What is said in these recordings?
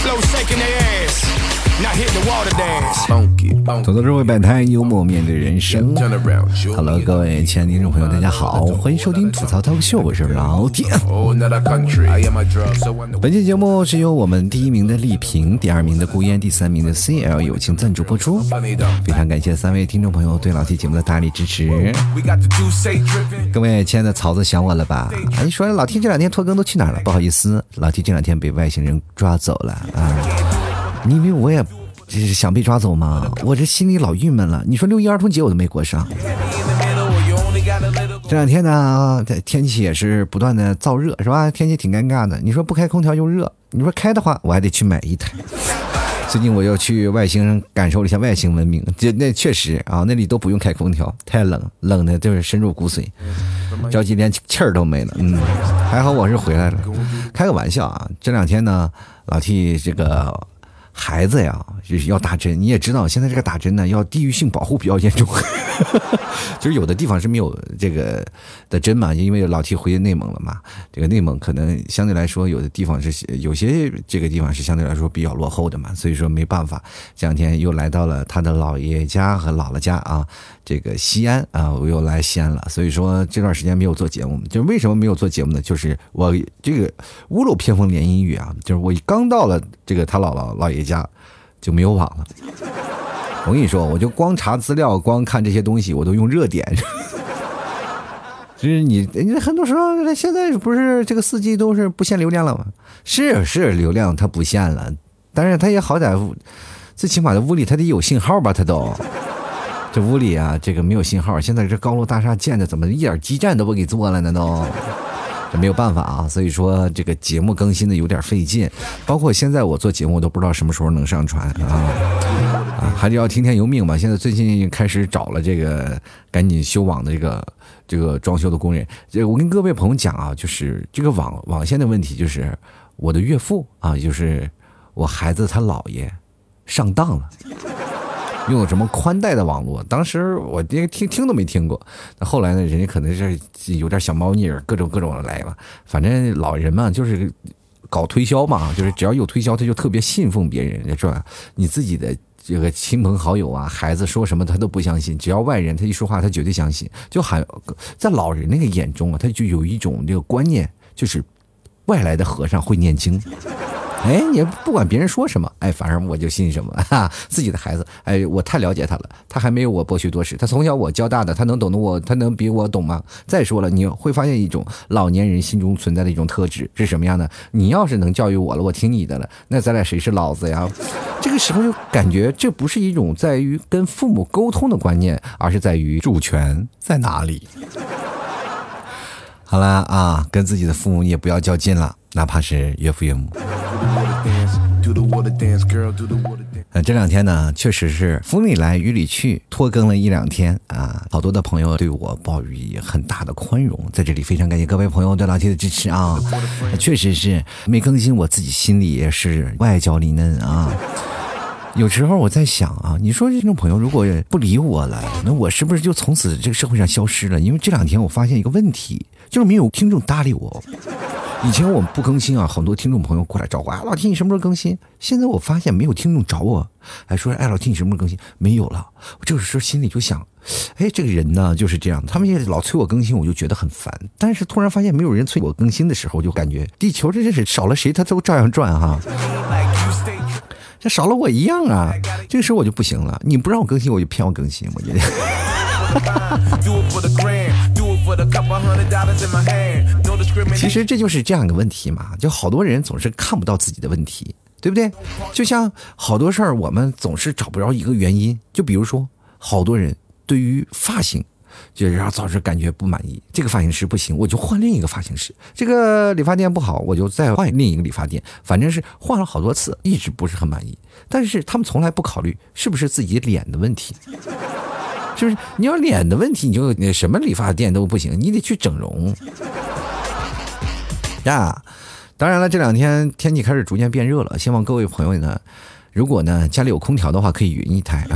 Flow shaking eh? their 走到这位摆摊，幽默面对人生。Hello，各位亲爱的听众朋友，大家好，欢迎收听吐槽脱口秀，我是老铁。本期节目是由我们第一名的丽萍，第二名的顾烟，第三名的 CL 友情赞助播出。非常感谢三位听众朋友对老 T 节目的大力支持。各位亲爱的曹子想我了吧？哎，你说老 T 这两天拖更都去哪儿了？不好意思，老 T 这两天被外星人抓走了啊！你以为我也？这是想被抓走吗？我这心里老郁闷了。你说六一儿童节我都没过上。这两天呢，天气也是不断的燥热，是吧？天气挺尴尬的。你说不开空调又热，你说开的话，我还得去买一台。最近我又去外星感受了一下外星文明，这那确实啊，那里都不用开空调，太冷，冷的就是深入骨髓，着急连气儿都没了。嗯，还好我是回来了。开个玩笑啊，这两天呢，老替这个。孩子呀，就是要打针。你也知道，现在这个打针呢，要地域性保护比较严重，就是有的地方是没有这个的针嘛，因为老提回内蒙了嘛。这个内蒙可能相对来说，有的地方是有些这个地方是相对来说比较落后的嘛，所以说没办法。这两天又来到了他的姥爷家和姥姥家啊。这个西安啊，我又来西安了，所以说这段时间没有做节目，就是为什么没有做节目呢？就是我这个屋漏偏逢连阴雨啊，就是我刚到了这个他姥姥姥爷家就没有网了。我跟你说，我就光查资料，光看这些东西，我都用热点。就是你，你很多时候现在不是这个四 G 都是不限流量了吗？是是，流量它不限了，但是它也好歹最起码的屋里它得有信号吧，它都。这屋里啊，这个没有信号。现在这高楼大厦建的，怎么一点基站都不给做了呢？都，这没有办法啊。所以说，这个节目更新的有点费劲。包括现在我做节目，都不知道什么时候能上传啊啊，还是要听天由命吧。现在最近开始找了这个赶紧修网的这个这个装修的工人。这我跟各位朋友讲啊，就是这个网网线的问题，就是我的岳父啊，就是我孩子他姥爷上当了。用什么宽带的网络？当时我连听听都没听过。那后来呢？人家可能是有点小猫腻，各种各种的来吧。反正老人嘛，就是搞推销嘛，就是只要有推销，他就特别信奉别人，是吧？你自己的这个亲朋好友啊，孩子说什么他都不相信，只要外人他一说话，他绝对相信。就还在老人那个眼中啊，他就有一种这个观念，就是 外来的和尚会念经。哎，你不管别人说什么，哎，反正我就信什么。哈，自己的孩子，哎，我太了解他了，他还没有我博学多识，他从小我教大的，他能懂得我，他能比我懂吗？再说了，你会发现一种老年人心中存在的一种特质是什么样的？你要是能教育我了，我听你的了，那咱俩谁是老子呀？这个时候就感觉这不是一种在于跟父母沟通的观念，而是在于主权在哪里。好了啊，跟自己的父母也不要较劲了，哪怕是岳父岳母。呃，这两天呢，确实是风里来雨里去，拖更了一两天啊。好多的朋友对我抱以很大的宽容，在这里非常感谢各位朋友对老 T 的支持啊。确实是没更新，我自己心里也是外焦里嫩啊。有时候我在想啊，你说这种朋友如果不理我了，那我是不是就从此这个社会上消失了？因为这两天我发现一个问题，就是没有听众搭理我。以前我们不更新啊，很多听众朋友过来找我，啊，老听你什么时候更新？现在我发现没有听众找我，还说哎，老听你什么时候更新？没有了。我这个时候心里就想，哎，这个人呢就是这样，他们也老催我更新，我就觉得很烦。但是突然发现没有人催我更新的时候，我就感觉地球这真是少了谁他都照样转哈，这少了我一样啊。这个时候我就不行了，你不让我更新，我就偏要更新，我觉得。其实这就是这样一个问题嘛，就好多人总是看不到自己的问题，对不对？就像好多事儿，我们总是找不着一个原因。就比如说，好多人对于发型，就然后总是感觉不满意，这个发型师不行，我就换另一个发型师；这个理发店不好，我就再换另一个理发店。反正是换了好多次，一直不是很满意。但是他们从来不考虑是不是自己脸的问题。就是你要脸的问题，你就你什么理发店都不行，你得去整容呀。当然了，这两天天气开始逐渐变热了，希望各位朋友呢，如果呢家里有空调的话，可以匀一台。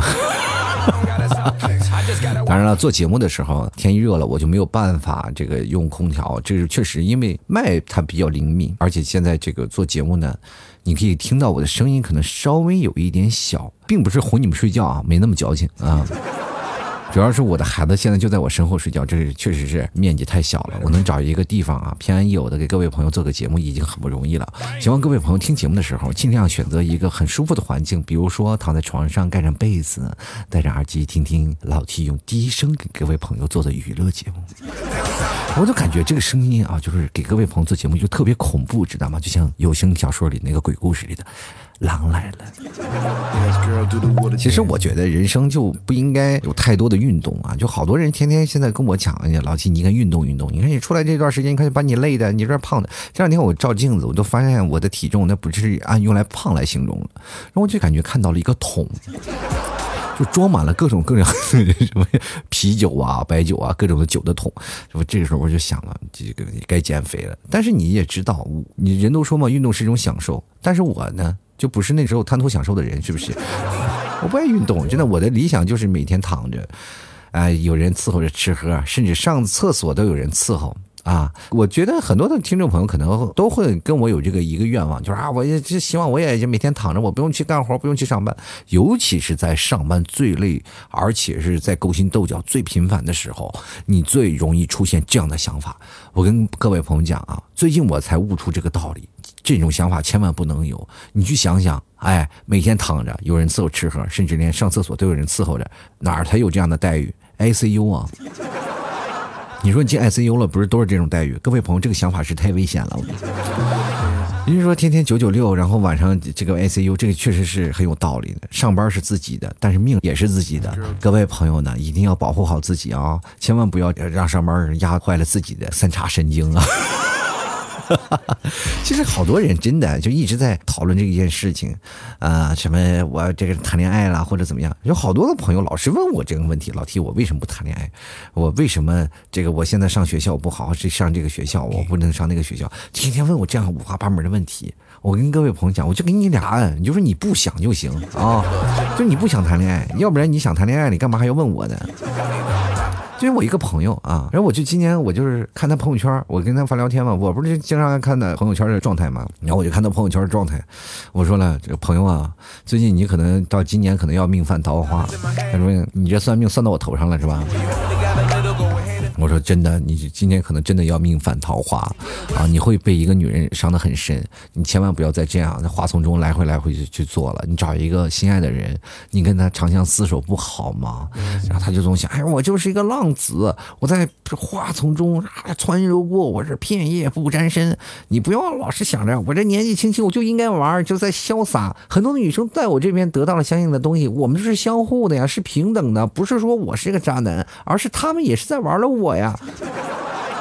当然了，做节目的时候天一热了，我就没有办法这个用空调，这是确实因为麦它比较灵敏，而且现在这个做节目呢，你可以听到我的声音可能稍微有一点小，并不是哄你们睡觉啊，没那么矫情啊。主要是我的孩子现在就在我身后睡觉，这是确实是面积太小了。我能找一个地方啊，平安有的给各位朋友做个节目已经很不容易了。希望各位朋友听节目的时候尽量选择一个很舒服的环境，比如说躺在床上盖上被子，戴着耳机听听老 T 用低声给各位朋友做的娱乐节目。我就感觉这个声音啊，就是给各位朋友做节目就特别恐怖，知道吗？就像有声小说里那个鬼故事里的。狼来了。其实我觉得人生就不应该有太多的运动啊，就好多人天天现在跟我讲，哎呀，老七，你应该运动运动。你看你出来这段时间，你看把你累的，你这胖的。这两天我照镜子，我都发现我的体重那不是按用来胖来形容了，然后我就感觉看到了一个桶，就装满了各种各样什么啤酒啊、白酒啊、各种的酒的桶。这不这个时候我就想了，这个该减肥了。但是你也知道，你人都说嘛，运动是一种享受，但是我呢？就不是那时候贪图享受的人，是不是？我不爱运动，真的。我的理想就是每天躺着，啊，有人伺候着吃喝，甚至上厕所都有人伺候啊。我觉得很多的听众朋友可能都会跟我有这个一个愿望，就是啊，我也就希望我也就每天躺着，我不用去干活，不用去上班。尤其是在上班最累，而且是在勾心斗角最频繁的时候，你最容易出现这样的想法。我跟各位朋友讲啊，最近我才悟出这个道理。这种想法千万不能有。你去想想，哎，每天躺着有人伺候吃喝，甚至连上厕所都有人伺候着，哪儿才有这样的待遇？ICU 啊！你说你进 ICU 了，不是都是这种待遇？各位朋友，这个想法是太危险了。人家说天天九九六，然后晚上这个 ICU，这个确实是很有道理的。上班是自己的，但是命也是自己的。各位朋友呢，一定要保护好自己啊，千万不要让上班压坏了自己的三叉神经啊。其实好多人真的就一直在讨论这一件事情，啊，什么我这个谈恋爱啦或者怎么样？有好多的朋友老是问我这个问题，老提我为什么不谈恋爱？我为什么这个我现在上学校我不好好去上这个学校，我不能上那个学校？天天问我这样五花八门的问题。我跟各位朋友讲，我就给你俩你就说你不想就行啊，就你不想谈恋爱，要不然你想谈恋爱，你干嘛还要问我呢？因为我一个朋友啊，然后我就今年我就是看他朋友圈，我跟他发聊天嘛，我不是经常爱看他朋友圈的状态嘛，然后我就看他朋友圈的状态，我说了，这个朋友啊，最近你可能到今年可能要命犯桃花，他说你这算命算到我头上了是吧？我说真的，你今天可能真的要命犯桃花啊！你会被一个女人伤得很深，你千万不要再这样在花丛中来回来回去去做了。你找一个心爱的人，你跟他长相厮守不好吗？然后他就总想，哎，我就是一个浪子，我在花丛中啊穿游过，我是片叶不沾身。你不要老是想着我这年纪轻轻我就应该玩，就在潇洒。很多女生在我这边得到了相应的东西，我们是相互的呀，是平等的，不是说我是一个渣男，而是他们也是在玩了我。我呀，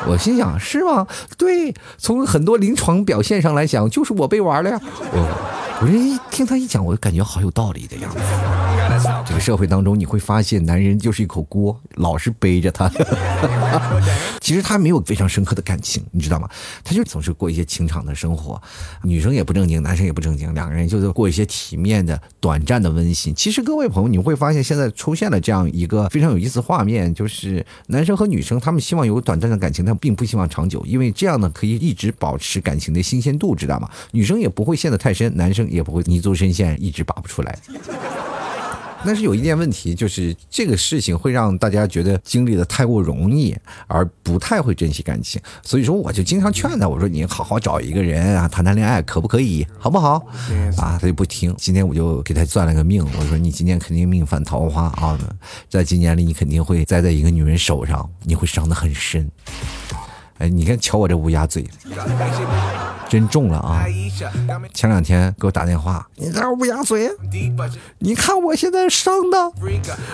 我心想是吗？对，从很多临床表现上来讲，就是我被玩了呀。我我这一听他一讲，我就感觉好有道理的样子。这个社会当中，你会发现，男人就是一口锅，老是背着他。其实他没有非常深刻的感情，你知道吗？他就总是过一些情场的生活，女生也不正经，男生也不正经，两个人就是过一些体面的、短暂的温馨。其实各位朋友，你会发现现在出现了这样一个非常有意思画面，就是男生和女生他们希望有短暂的感情，但并不希望长久，因为这样呢可以一直保持感情的新鲜度，知道吗？女生也不会陷得太深，男生也不会泥足深陷，一直拔不出来。但是有一点问题，就是这个事情会让大家觉得经历的太过容易，而不太会珍惜感情。所以说，我就经常劝他，我说你好好找一个人啊，谈谈恋爱，可不可以？好不好？啊，他就不听。今天我就给他算了个命，我说你今年肯定命犯桃花啊，在今年里你肯定会栽在一个女人手上，你会伤得很深。哎，你看，瞧我这乌鸦嘴，真中了啊！前两天给我打电话，你这乌鸦嘴，你看我现在伤的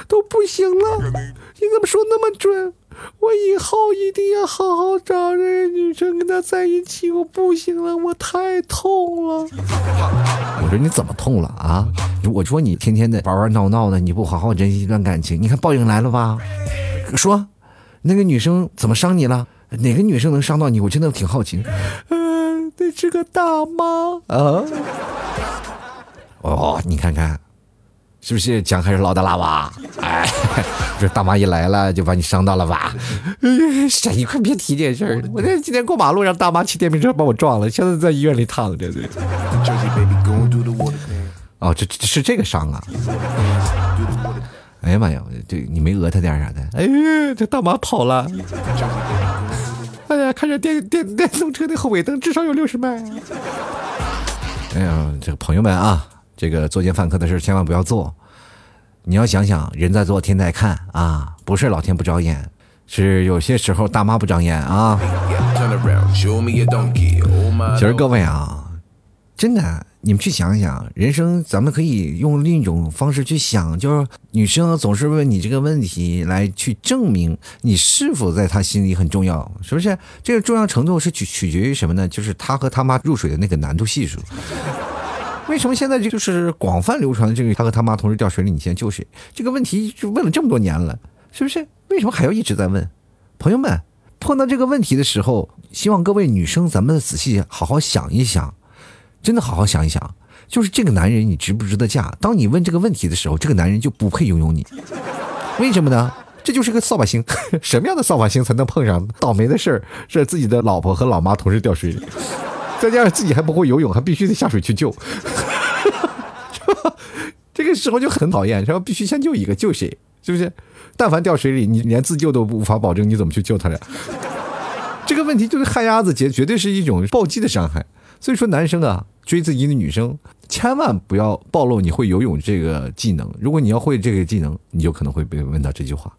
都不行了，你怎么说那么准？我以后一定要好好找这个女生跟她在一起，我不行了，我太痛了。我说你怎么痛了啊？我说你天天的玩玩闹闹的，你不好好珍惜一段感情，你看报应来了吧？说那个女生怎么伤你了？哪个女生能伤到你？我真的挺好奇。嗯，那是个大妈啊。哦，你看看，是不是姜还是老的辣吧？哎，这大妈一来了就把你伤到了吧？哎，你快别提这事儿！我这今天过马路让大妈骑电瓶车把我撞了，现在在医院里躺着。哦，这这是这个伤啊！哎呀妈呀，这你没讹他点啥的？哎，这大妈跑了！哎呀，看着电电电动车的后尾灯至少有六十迈。哎呀，这个朋友们啊！这个作奸犯科的事千万不要做，你要想想，人在做天在看啊，不是老天不长眼，是有些时候大妈不长眼啊。其实各位啊，真的，你们去想想，人生咱们可以用另一种方式去想，就是女生总是问你这个问题来去证明你是否在她心里很重要，是不是？这个重要程度是取取决于什么呢？就是她和他妈入水的那个难度系数。为什么现在就是广泛流传的这个她和他妈同时掉水里，你先救谁？这个问题就问了这么多年了，是不是？为什么还要一直在问？朋友们，碰到这个问题的时候，希望各位女生咱们仔细好好想一想，真的好好想一想，就是这个男人你值不值得嫁？当你问这个问题的时候，这个男人就不配拥有你。为什么呢？这就是个扫把星。什么样的扫把星才能碰上倒霉的事儿？是自己的老婆和老妈同时掉水里。再加上自己还不会游泳，还必须得下水去救，这个时候就很讨厌，是吧？必须先救一个，救谁？是不是？但凡掉水里，你连自救都无法保证，你怎么去救他俩？这个问题就是旱鸭子绝，绝对是一种暴击的伤害。所以说，男生啊，追自己的女生，千万不要暴露你会游泳这个技能。如果你要会这个技能，你就可能会被问到这句话。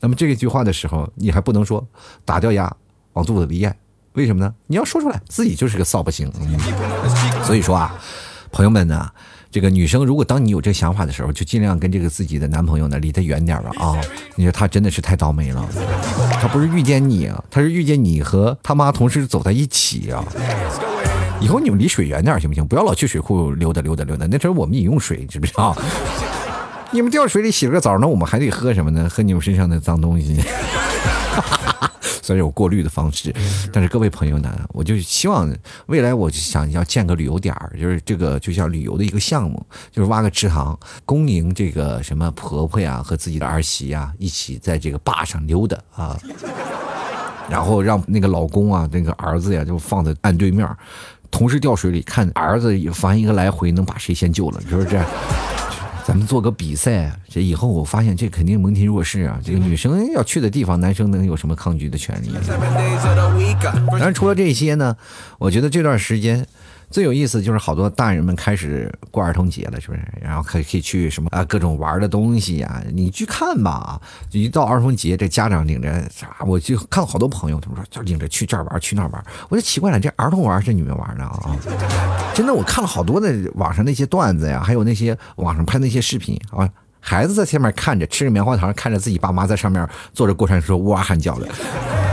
那么这一句话的时候，你还不能说打掉牙往肚子里咽。为什么呢？你要说出来，自己就是个扫把星。所以说啊，朋友们呢，这个女生如果当你有这想法的时候，就尽量跟这个自己的男朋友呢离他远点吧啊！你说他真的是太倒霉了，他不是遇见你啊，他是遇见你和他妈同时走在一起啊。以后你们离水远点行不行？不要老去水库溜达溜达溜达，那时候我们饮用水，知不知道？你们掉水里洗了个澡，那我们还得喝什么呢？喝你们身上的脏东西。虽然有过滤的方式，但是各位朋友呢，我就希望未来我就想要建个旅游点儿，就是这个就像旅游的一个项目，就是挖个池塘，恭迎这个什么婆婆呀和自己的儿媳呀一起在这个坝上溜达啊，然后让那个老公啊那个儿子呀就放在岸对面，同时掉水里看儿子翻一个来回能把谁先救了，是不是这样？咱们做个比赛，这以后我发现这肯定蒙恬若市啊！这个女生要去的地方，男生能有什么抗拒的权利？当然，除了这些呢，我觉得这段时间。最有意思就是好多大人们开始过儿童节了，是不是？然后可以可以去什么啊各种玩的东西呀？你去看吧。一到儿童节，这家长领着啥？我就看到好多朋友，他们说就领着去这儿玩，去那儿玩。我就奇怪了，这儿童玩是你们玩的啊？真的，我看了好多的网上那些段子呀，还有那些网上拍那些视频啊，孩子在前面看着吃着棉花糖，看着自己爸妈在上面坐着过山车哇喊叫的。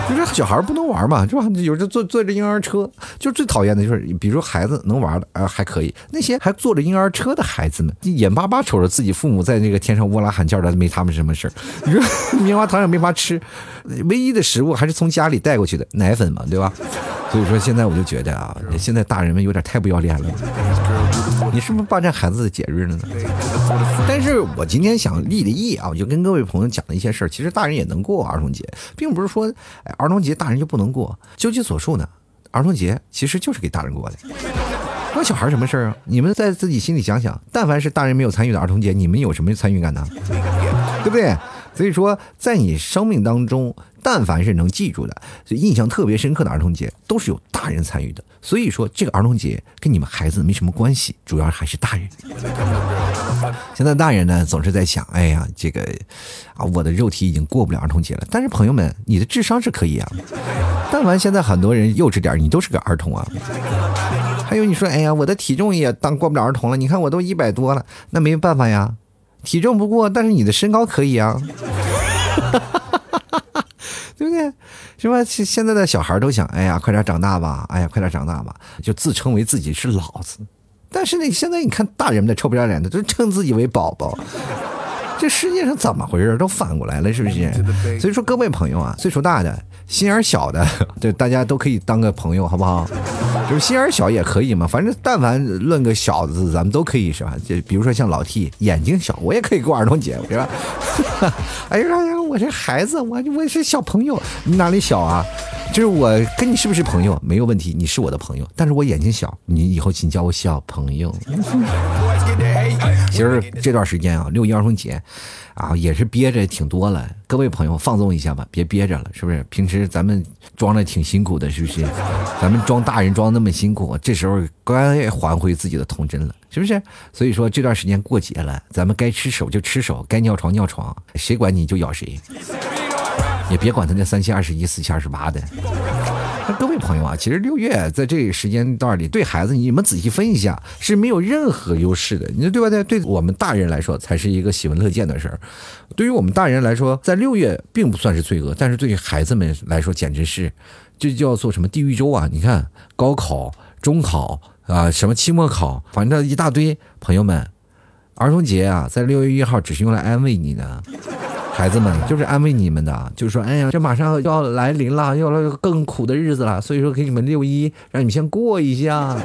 就是小孩不能玩嘛，是吧？有时坐坐着婴儿车，就最讨厌的就是，比如说孩子能玩的啊还可以，那些还坐着婴儿车的孩子们，眼巴巴瞅着自己父母在那个天上呜啦喊叫的，没他们什么事儿。你说棉花糖也没法吃，唯一的食物还是从家里带过去的奶粉嘛，对吧？所以说现在我就觉得啊，现在大人们有点太不要脸了。你是不是霸占孩子的节日了呢？但是我今天想立的意啊，我就跟各位朋友讲了一些事儿。其实大人也能过儿童节，并不是说哎儿童节大人就不能过。究其所述呢，儿童节其实就是给大人过的，关小孩什么事儿啊？你们在自己心里想想，但凡是大人没有参与的儿童节，你们有什么参与感呢？对不对？所以说，在你生命当中，但凡是能记住的、印象特别深刻的儿童节，都是有大人参与的。所以说，这个儿童节跟你们孩子没什么关系，主要还是大人。现在大人呢，总是在想：哎呀，这个啊，我的肉体已经过不了儿童节了。但是朋友们，你的智商是可以啊。但凡现在很多人幼稚点，你都是个儿童啊。还有你说：哎呀，我的体重也当过不了儿童了。你看我都一百多了，那没办法呀。体重不过，但是你的身高可以啊，对不对？是吧？现现在的小孩都想，哎呀，快点长大吧，哎呀，快点长大吧，就自称为自己是老子。但是呢，现在你看大人们的臭不要脸的，都称自己为宝宝。这世界上怎么回事？都反过来了，是不是？所以说，各位朋友啊，岁数大的、心眼小的，对大家都可以当个朋友，好不好？就是心眼小也可以嘛，反正但凡论个小字，咱们都可以是吧？就比如说像老 T 眼睛小，我也可以过儿童节，是吧？哎呀呀，我这孩子，我我是小朋友，你哪里小啊？就是我跟你是不是朋友没有问题，你是我的朋友，但是我眼睛小，你以后请叫我小朋友。其实这段时间啊，六一儿童节，啊也是憋着挺多了。各位朋友放纵一下吧，别憋着了，是不是？平时咱们装的挺辛苦的，是不是？咱们装大人装那么辛苦，这时候该还回自己的童真了，是不是？所以说这段时间过节了，咱们该吃手就吃手，该尿床尿床，谁管你就咬谁。也别管他那三七二十一、四七二十八的。各位朋友啊，其实六月在这个时间段里，对孩子你们仔细分一下是没有任何优势的，你说对吧？对，对我们大人来说才是一个喜闻乐见的事儿。对于我们大人来说，在六月并不算是罪恶，但是对于孩子们来说，简直是这叫做什么地狱周啊！你看高考、中考啊，什么期末考，反正一大堆。朋友们，儿童节啊，在六月一号只是用来安慰你的。孩子们就是安慰你们的，就是说，哎呀，这马上要来临了，要来更苦的日子了，所以说给你们六一，让你们先过一下。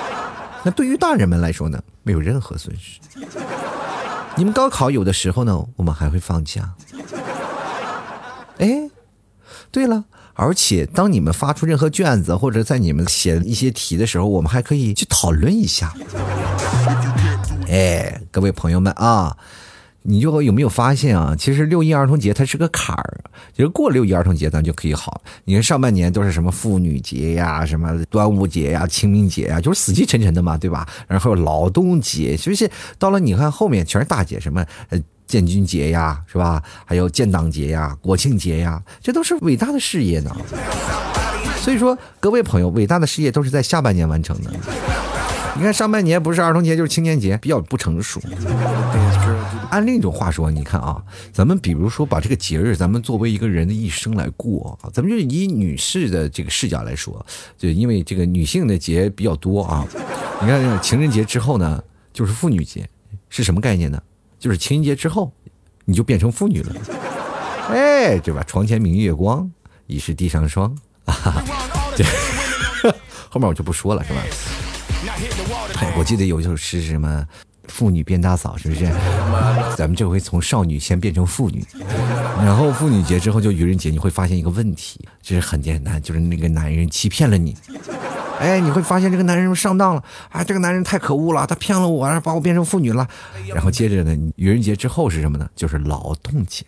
那对于大人们来说呢，没有任何损失。你们高考有的时候呢，我们还会放假。哎，对了，而且当你们发出任何卷子或者在你们写一些题的时候，我们还可以去讨论一下。哎，各位朋友们啊。你就有没有发现啊？其实六一儿童节它是个坎儿，其实过六一儿童节咱就可以好。你看上半年都是什么妇女节呀、什么端午节呀、清明节呀，就是死气沉沉的嘛，对吧？然后劳动节，就是？到了你看后面全是大节，什么呃建军节呀，是吧？还有建党节呀、国庆节呀，这都是伟大的事业呢。所以说，各位朋友，伟大的事业都是在下半年完成的。你看上半年不是儿童节就是青年节，比较不成熟。按另一种话说，你看啊，咱们比如说把这个节日，咱们作为一个人的一生来过，咱们就以女士的这个视角来说，就因为这个女性的节比较多啊。你看情人节之后呢，就是妇女节，是什么概念呢？就是情人节之后，你就变成妇女了。哎，对吧？床前明月光，疑是地上霜啊。对 后面我就不说了，是吧？我记得有一首诗是什么？妇女变大嫂，是不是？咱们这回从少女先变成妇女，然后妇女节之后就愚人节，你会发现一个问题，这是很简单，就是那个男人欺骗了你。哎，你会发现这个男人上当了啊！这个男人太可恶了，他骗了我，把我变成妇女了。然后接着呢，愚人节之后是什么呢？就是劳动节。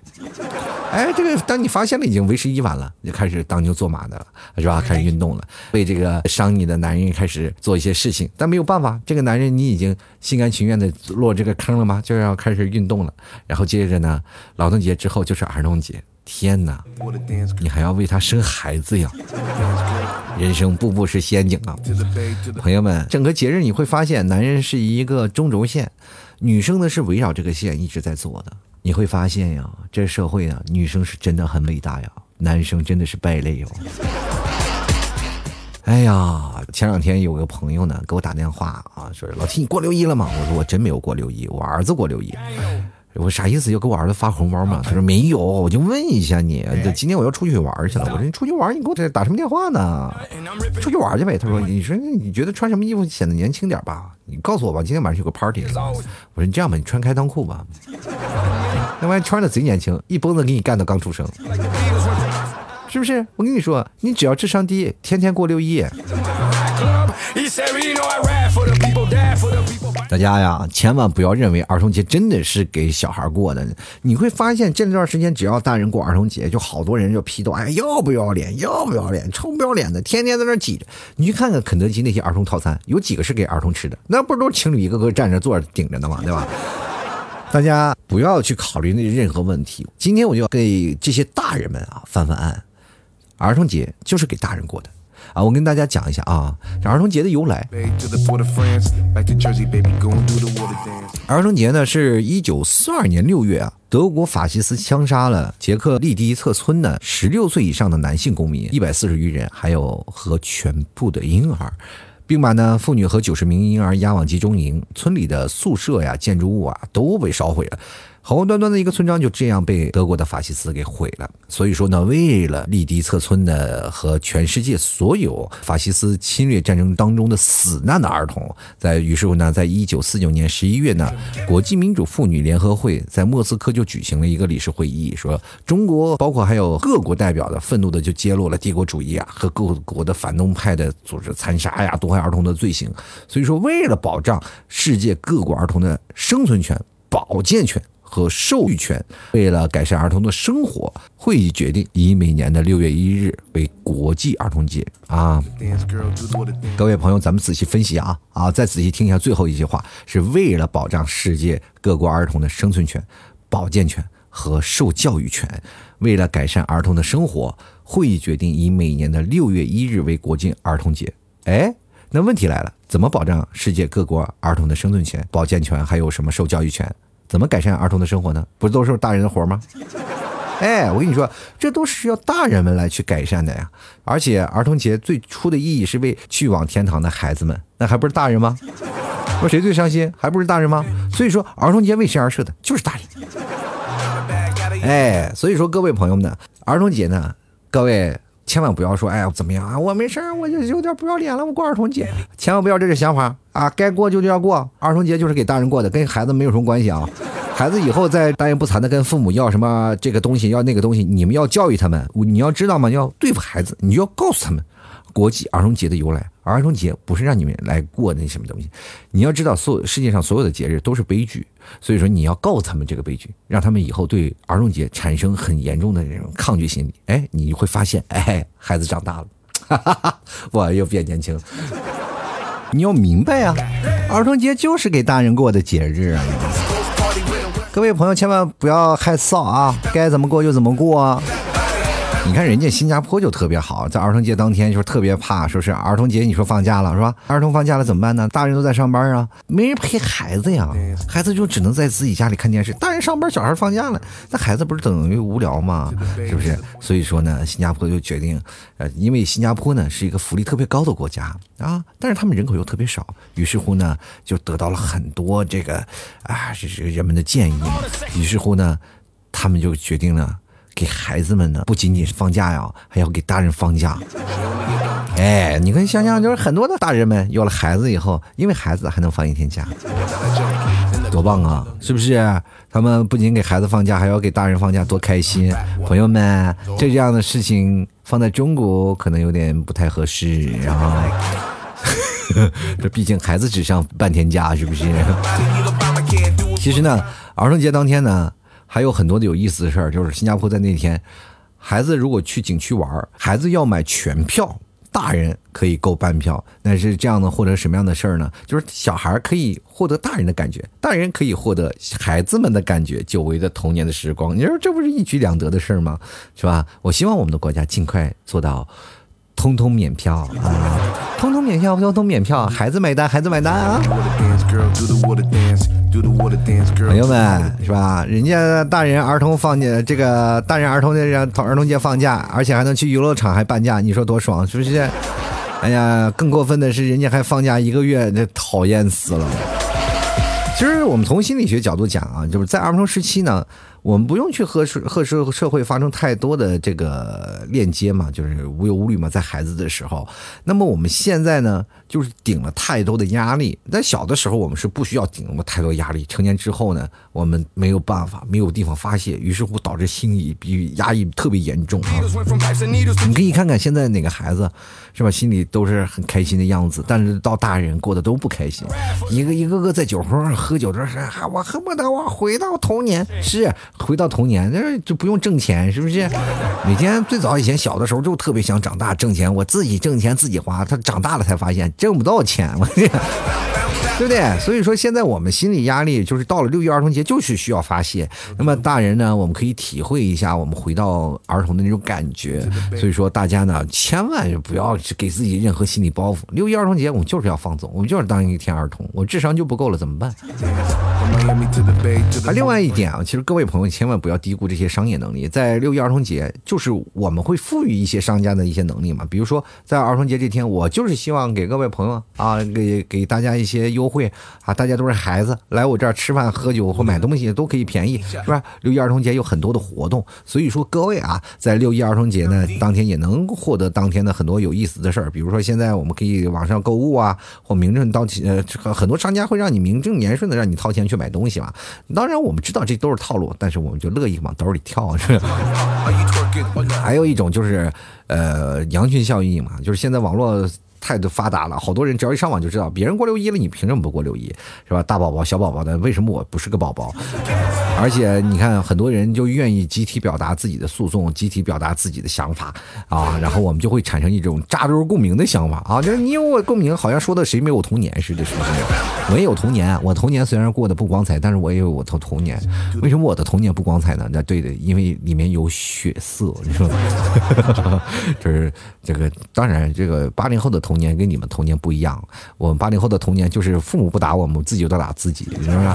哎，这个当你发现了已经为时已晚了，就开始当牛做马的了，是吧？开始运动了，为这个伤你的男人开始做一些事情，但没有办法，这个男人你已经心甘情愿的落这个坑了吗？就要开始运动了。然后接着呢，劳动节之后就是儿童节。天哪，你还要为他生孩子呀？人生步步是陷阱啊！朋友们，整个节日你会发现，男人是一个中轴线，女生呢是围绕这个线一直在做的。你会发现呀，这社会啊，女生是真的很伟大呀，男生真的是败类哟。哎呀，前两天有个朋友呢给我打电话啊，说老七你过六一了吗？我说我真没有过六一，我儿子过六一。我啥意思？要给我儿子发红包吗？他说没有，我就问一下你。今天我要出去玩去了。我说你出去玩，你给我这打什么电话呢？出去玩去呗。他说你说你觉得穿什么衣服显得年轻点吧？你告诉我吧，今天晚上有个 party。我说你这样吧，你穿开裆裤吧。那玩意穿的贼年轻，一蹦子给你干到刚出生，是不是？我跟你说，你只要智商低，天天过六一。大家呀，千万不要认为儿童节真的是给小孩过的。你会发现，这段时间只要大人过儿童节，就好多人就批斗，哎，要不要脸？要不要脸？臭不要脸的，天天在那挤着。你去看看肯德基那些儿童套餐，有几个是给儿童吃的？那不都是情侣一个个站着坐着顶着的吗？对吧？大家不要去考虑那任何问题。今天我就要给这些大人们啊翻翻案，儿童节就是给大人过的。啊，我跟大家讲一下啊，这儿童节的由来。儿童节呢，是一九四二年六月啊，德国法西斯枪杀了捷克利迪策村的十六岁以上的男性公民一百四十余人，还有和全部的婴儿，并把呢妇女和九十名婴儿押往集中营。村里的宿舍呀、建筑物啊都被烧毁了。好端端的一个村庄就这样被德国的法西斯给毁了。所以说呢，为了立敌策村的和全世界所有法西斯侵略战争当中的死难的儿童，在于是乎呢，在一九四九年十一月呢，国际民主妇女联合会在莫斯科就举行了一个理事会议，说中国包括还有各国代表的愤怒的就揭露了帝国主义啊和各国的反动派的组织残杀呀、毒害儿童的罪行。所以说，为了保障世界各国儿童的生存权、保健权。和受育权，为了改善儿童的生活，会议决定以每年的六月一日为国际儿童节啊！各位朋友，咱们仔细分析啊啊，再仔细听一下最后一句话，是为了保障世界各国儿童的生存权、保健权和受教育权，为了改善儿童的生活，会议决定以每年的六月一日为国际儿童节。哎，那问题来了，怎么保障世界各国儿童的生存权、保健权，还有什么受教育权？怎么改善儿童的生活呢？不都是大人的活吗？哎，我跟你说，这都是需要大人们来去改善的呀。而且儿童节最初的意义是为去往天堂的孩子们，那还不是大人吗？说谁最伤心？还不是大人吗？所以说，儿童节为谁而设的？就是大人。哎，所以说各位朋友们呢，儿童节呢，各位。千万不要说，哎呀，怎么样啊？我没事儿，我就有点不要脸了，我过儿童节。千万不要这个想法啊！该过就要过，儿童节就是给大人过的，跟孩子没有什么关系啊。孩子以后再大言不惭的跟父母要什么这个东西，要那个东西，你们要教育他们，你要知道吗？要对付孩子，你就要告诉他们。国际儿童节的由来，儿童节不是让你们来过那什么东西，你要知道，所有世界上所有的节日都是悲剧，所以说你要告诉他们这个悲剧，让他们以后对儿童节产生很严重的这种抗拒心理。哎，你会发现，哎，孩子长大了，哈哈，我又变年轻了。你要明白啊，儿童节就是给大人过的节日啊。各位朋友，千万不要害臊啊，该怎么过就怎么过啊。你看人家新加坡就特别好，在儿童节当天就是特别怕，说是儿童节你说放假了是吧？儿童放假了怎么办呢？大人都在上班啊，没人陪孩子呀，孩子就只能在自己家里看电视。大人上班，小孩放假了，那孩子不是等于无聊吗？是不是？所以说呢，新加坡就决定，呃，因为新加坡呢是一个福利特别高的国家啊，但是他们人口又特别少，于是乎呢就得到了很多这个啊，这是人们的建议，于是乎呢，他们就决定了。给孩子们呢，不仅仅是放假呀，还要给大人放假。哎，你可以想想，就是很多的大人们有了孩子以后，因为孩子还能放一天假，多棒啊！是不是？他们不仅给孩子放假，还要给大人放假，多开心！朋友们，这样的事情放在中国可能有点不太合适啊。这 毕竟孩子只上半天假，是不是？其实呢，儿童节当天呢。还有很多的有意思的事儿，就是新加坡在那天，孩子如果去景区玩，孩子要买全票，大人可以购半票。那是这样的，获得什么样的事儿呢？就是小孩可以获得大人的感觉，大人可以获得孩子们的感觉，久违的童年的时光。你说这不是一举两得的事儿吗？是吧？我希望我们的国家尽快做到。通通免票啊！通通免票，通通免票，孩子买单，孩子买单啊！朋友们，是吧？人家大人儿童放假，这个大人儿童的让儿童节放假，而且还能去游乐场还半价，你说多爽，是不是？哎呀，更过分的是，人家还放假一个月，这讨厌死了。其实我们从心理学角度讲啊，就是在儿童时期呢。我们不用去和社和社社会发生太多的这个链接嘛，就是无忧无虑嘛，在孩子的时候。那么我们现在呢，就是顶了太多的压力。在小的时候，我们是不需要顶那么太多压力。成年之后呢，我们没有办法，没有地方发泄，于是乎导致心理比压抑特别严重啊。你可以看看现在哪个孩子，是吧？心里都是很开心的样子，但是到大人过得都不开心，一个一个个在酒桌上喝酒的时候，我恨不得我回到童年是。回到童年，那就不用挣钱，是不是？每天最早以前小的时候就特别想长大挣钱，我自己挣钱自己花。他长大了才发现挣不到钱，我这。对不对？所以说现在我们心理压力就是到了六一儿童节就是需要发泄。那么大人呢，我们可以体会一下我们回到儿童的那种感觉。所以说大家呢，千万不要给自己任何心理包袱。六一儿童节我们就是要放纵，我们就是当一天儿童。我智商就不够了怎么办？啊，另外一点啊，其实各位朋友千万不要低估这些商业能力。在六一儿童节，就是我们会赋予一些商家的一些能力嘛。比如说在儿童节这天，我就是希望给各位朋友啊，给给大家一些优。惠啊，大家都是孩子，来我这儿吃饭喝酒或买东西都可以便宜，是吧？六一儿童节有很多的活动，所以说各位啊，在六一儿童节呢当天也能获得当天的很多有意思的事儿，比如说现在我们可以网上购物啊，或名正到呃，很多商家会让你名正言顺的让你掏钱去买东西嘛。当然我们知道这都是套路，但是我们就乐意往兜里跳，是吧？还有一种就是，呃，羊群效应嘛，就是现在网络。太多发达了，好多人只要一上网就知道，别人过六一了，你凭什么不过六一？是吧？大宝宝、小宝宝的，为什么我不是个宝宝？而且你看，很多人就愿意集体表达自己的诉讼，集体表达自己的想法啊，然后我们就会产生一种扎堆共鸣的想法啊，就是你有我共鸣，好像说的谁没有童年似的，是不是？我也有童年，我童年虽然过得不光彩，但是我也有我的童年。为什么我的童年不光彩呢？那对的，因为里面有血色，你说，就是这个，当然这个八零后的童。童年跟你们童年不一样，我们八零后的童年就是父母不打我们，自己就打自己，是不是？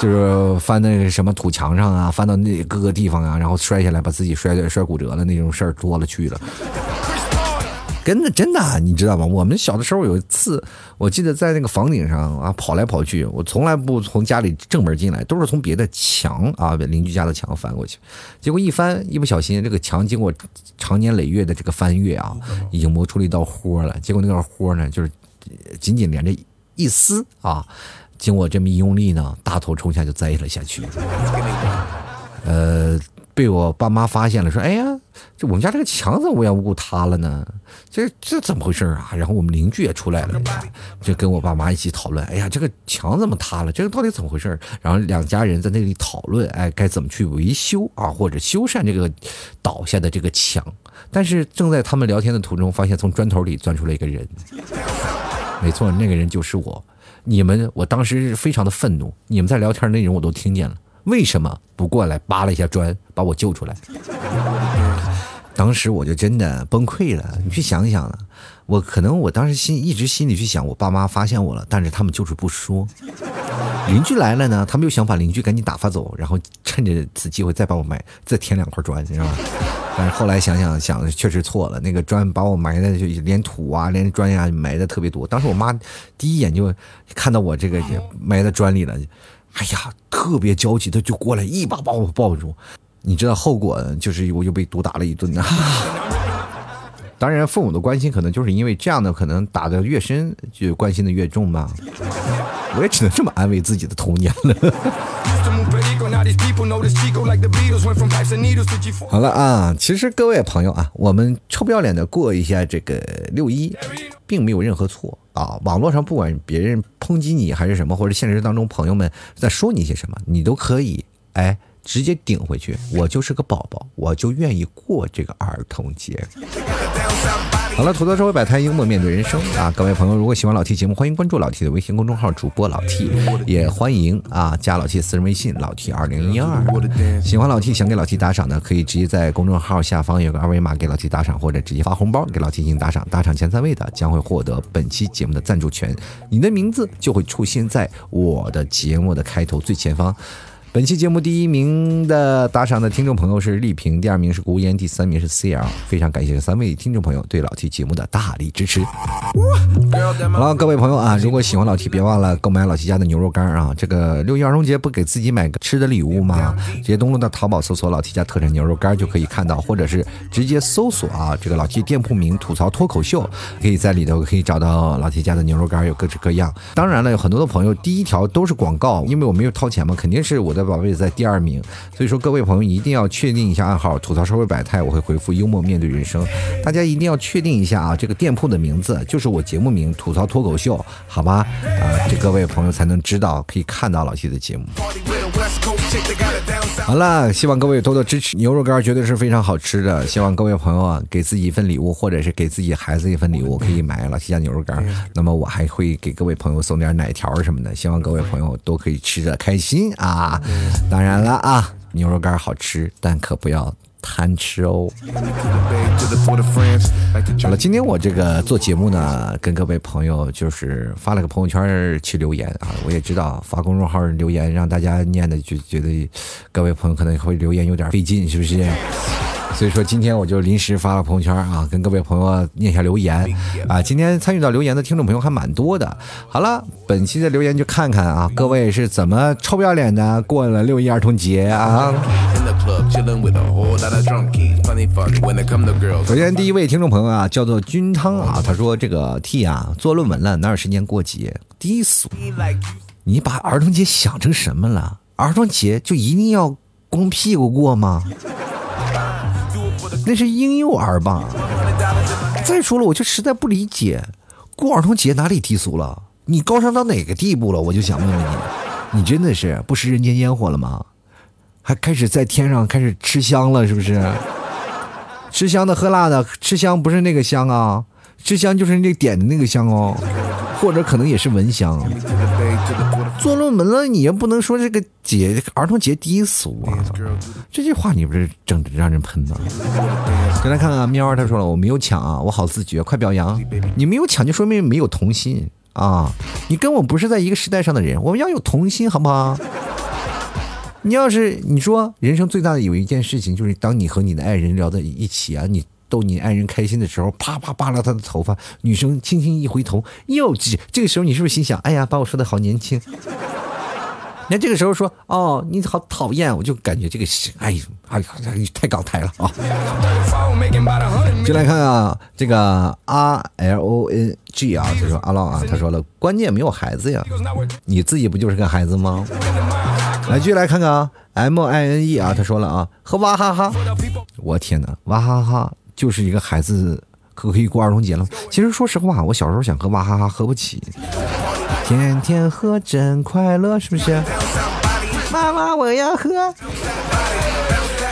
就是翻那个什么土墙上啊，翻到那各个地方啊，然后摔下来把自己摔摔骨折了那种事儿多了去了。真的真的，你知道吗？我们小的时候有一次，我记得在那个房顶上啊跑来跑去，我从来不从家里正门进来，都是从别的墙啊邻居家的墙翻过去。结果一翻，一不小心，这个墙经过长年累月的这个翻越啊，已经磨出了一道豁了。结果那个豁呢，就是紧紧连着一丝啊，经过这么一用力呢，大头冲下就栽了下去。呃。被我爸妈发现了，说：“哎呀，这我们家这个墙怎么无缘无故塌了呢？这这怎么回事啊？”然后我们邻居也出来了，就跟我爸妈一起讨论：“哎呀，这个墙怎么塌了？这个到底怎么回事？”然后两家人在那里讨论：“哎，该怎么去维修啊，或者修缮这个倒下的这个墙？”但是正在他们聊天的途中，发现从砖头里钻出了一个人。没错，那个人就是我。你们，我当时非常的愤怒。你们在聊天内容我都听见了。为什么不过来扒了一下砖把我救出来？当时我就真的崩溃了。你去想想，我可能我当时心一直心里去想，我爸妈发现我了，但是他们就是不说。邻居来了呢，他们又想把邻居赶紧打发走，然后趁着此机会再把我埋，再添两块砖，你知道吗？但是后来想想想，确实错了。那个砖把我埋的就连土啊，连砖呀埋的特别多。当时我妈第一眼就看到我这个埋在砖里了。哎呀，特别焦急，他就过来一把把我抱住，你知道后果就是我又被毒打了一顿呐。当然，父母的关心可能就是因为这样的，可能打的越深，就关心的越重吧。我也只能这么安慰自己的童年了。好了啊，其实各位朋友啊，我们臭不要脸的过一下这个六一，并没有任何错啊。网络上不管别人抨击你还是什么，或者现实当中朋友们在说你些什么，你都可以哎直接顶回去。我就是个宝宝，我就愿意过这个儿童节。好了，吐槽社会百态，幽默面对人生啊！各位朋友，如果喜欢老 T 节目，欢迎关注老 T 的微信公众号主播老 T，也欢迎啊加老 T 私人微信老 T 二零一二。喜欢老 T 想给老 T 打赏的，可以直接在公众号下方有个二维码给老 T 打赏，或者直接发红包给老 T 进行打赏。打赏前三位的将会获得本期节目的赞助权，你的名字就会出现在我的节目的开头最前方。本期节目第一名的打赏的听众朋友是丽萍，第二名是孤烟，第三名是 CL。非常感谢三位听众朋友对老 T 节目的大力支持。好了，各位朋友啊，如果喜欢老 T，别忘了购买老 T 家的牛肉干啊！这个六一儿童节不给自己买个吃的礼物吗？直接登录到淘宝搜索老 T 家特产牛肉干就可以看到，或者是直接搜索啊这个老 T 店铺名吐槽脱口秀，可以在里头可以找到老 T 家的牛肉干，有各式各样。当然了，有很多的朋友第一条都是广告，因为我没有掏钱嘛，肯定是我的。宝贝在第二名，所以说各位朋友一定要确定一下暗号，吐槽社会百态，我会回复幽默面对人生。大家一定要确定一下啊，这个店铺的名字就是我节目名吐槽脱口秀，好吧？啊，这各位朋友才能知道，可以看到老 T 的节目。好了，希望各位多多支持，牛肉干绝对是非常好吃的。希望各位朋友啊，给自己一份礼物，或者是给自己孩子一份礼物，可以买老七家牛肉干。那么我还会给各位朋友送点奶条什么的，希望各位朋友都可以吃的开心啊！当然了啊，牛肉干好吃，但可不要。贪吃哦！好了，今天我这个做节目呢，跟各位朋友就是发了个朋友圈去留言啊。我也知道发公众号留言让大家念的就觉得各位朋友可能会留言有点费劲，是不是？所以说今天我就临时发了朋友圈啊，跟各位朋友念一下留言啊。今天参与到留言的听众朋友还蛮多的。好了，本期的留言就看看啊，各位是怎么臭不要脸的过了六一儿童节啊？首先第一位听众朋友啊，叫做君汤啊，他说这个 T 啊，做论文了哪有时间过节？低俗！你把儿童节想成什么了？儿童节就一定要光屁股过吗？那是婴幼儿吧？再说了，我就实在不理解，过儿童节哪里低俗了？你高尚到哪个地步了？我就想问问你，你真的是不食人间烟火了吗？还开始在天上开始吃香了，是不是？吃香的喝辣的，吃香不是那个香啊，吃香就是那点的那个香哦，或者可能也是蚊香。做论文了，你也不能说这个节儿童节低俗啊！这句话你不是整让人喷吗？再来看看喵儿，他说了我没有抢啊，我好自觉，快表扬！你没有抢就说明没有童心啊！你跟我不是在一个时代上的人，我们要有童心，好不好？你要是你说人生最大的有一件事情，就是当你和你的爱人聊在一起啊，你逗你爱人开心的时候，啪啪扒拉他的头发，女生轻轻一回头，哟这这个时候你是不是心想，哎呀，把我说的好年轻？那这个时候说，哦，你好讨厌，我就感觉这个，哎呦，哎呀，太搞台了啊！进来看啊，这个 R L O N G 啊，他说阿浪啊，他说了，关键没有孩子呀，你自己不就是个孩子吗？来，继续来看看啊，M I N E 啊，他说了啊，和娃哈哈，我天哪，娃哈哈就是一个孩子，可可以过儿童节了。其实说实话，我小时候想喝娃哈哈喝不起，天天喝真快乐，是不是？妈妈，我要喝。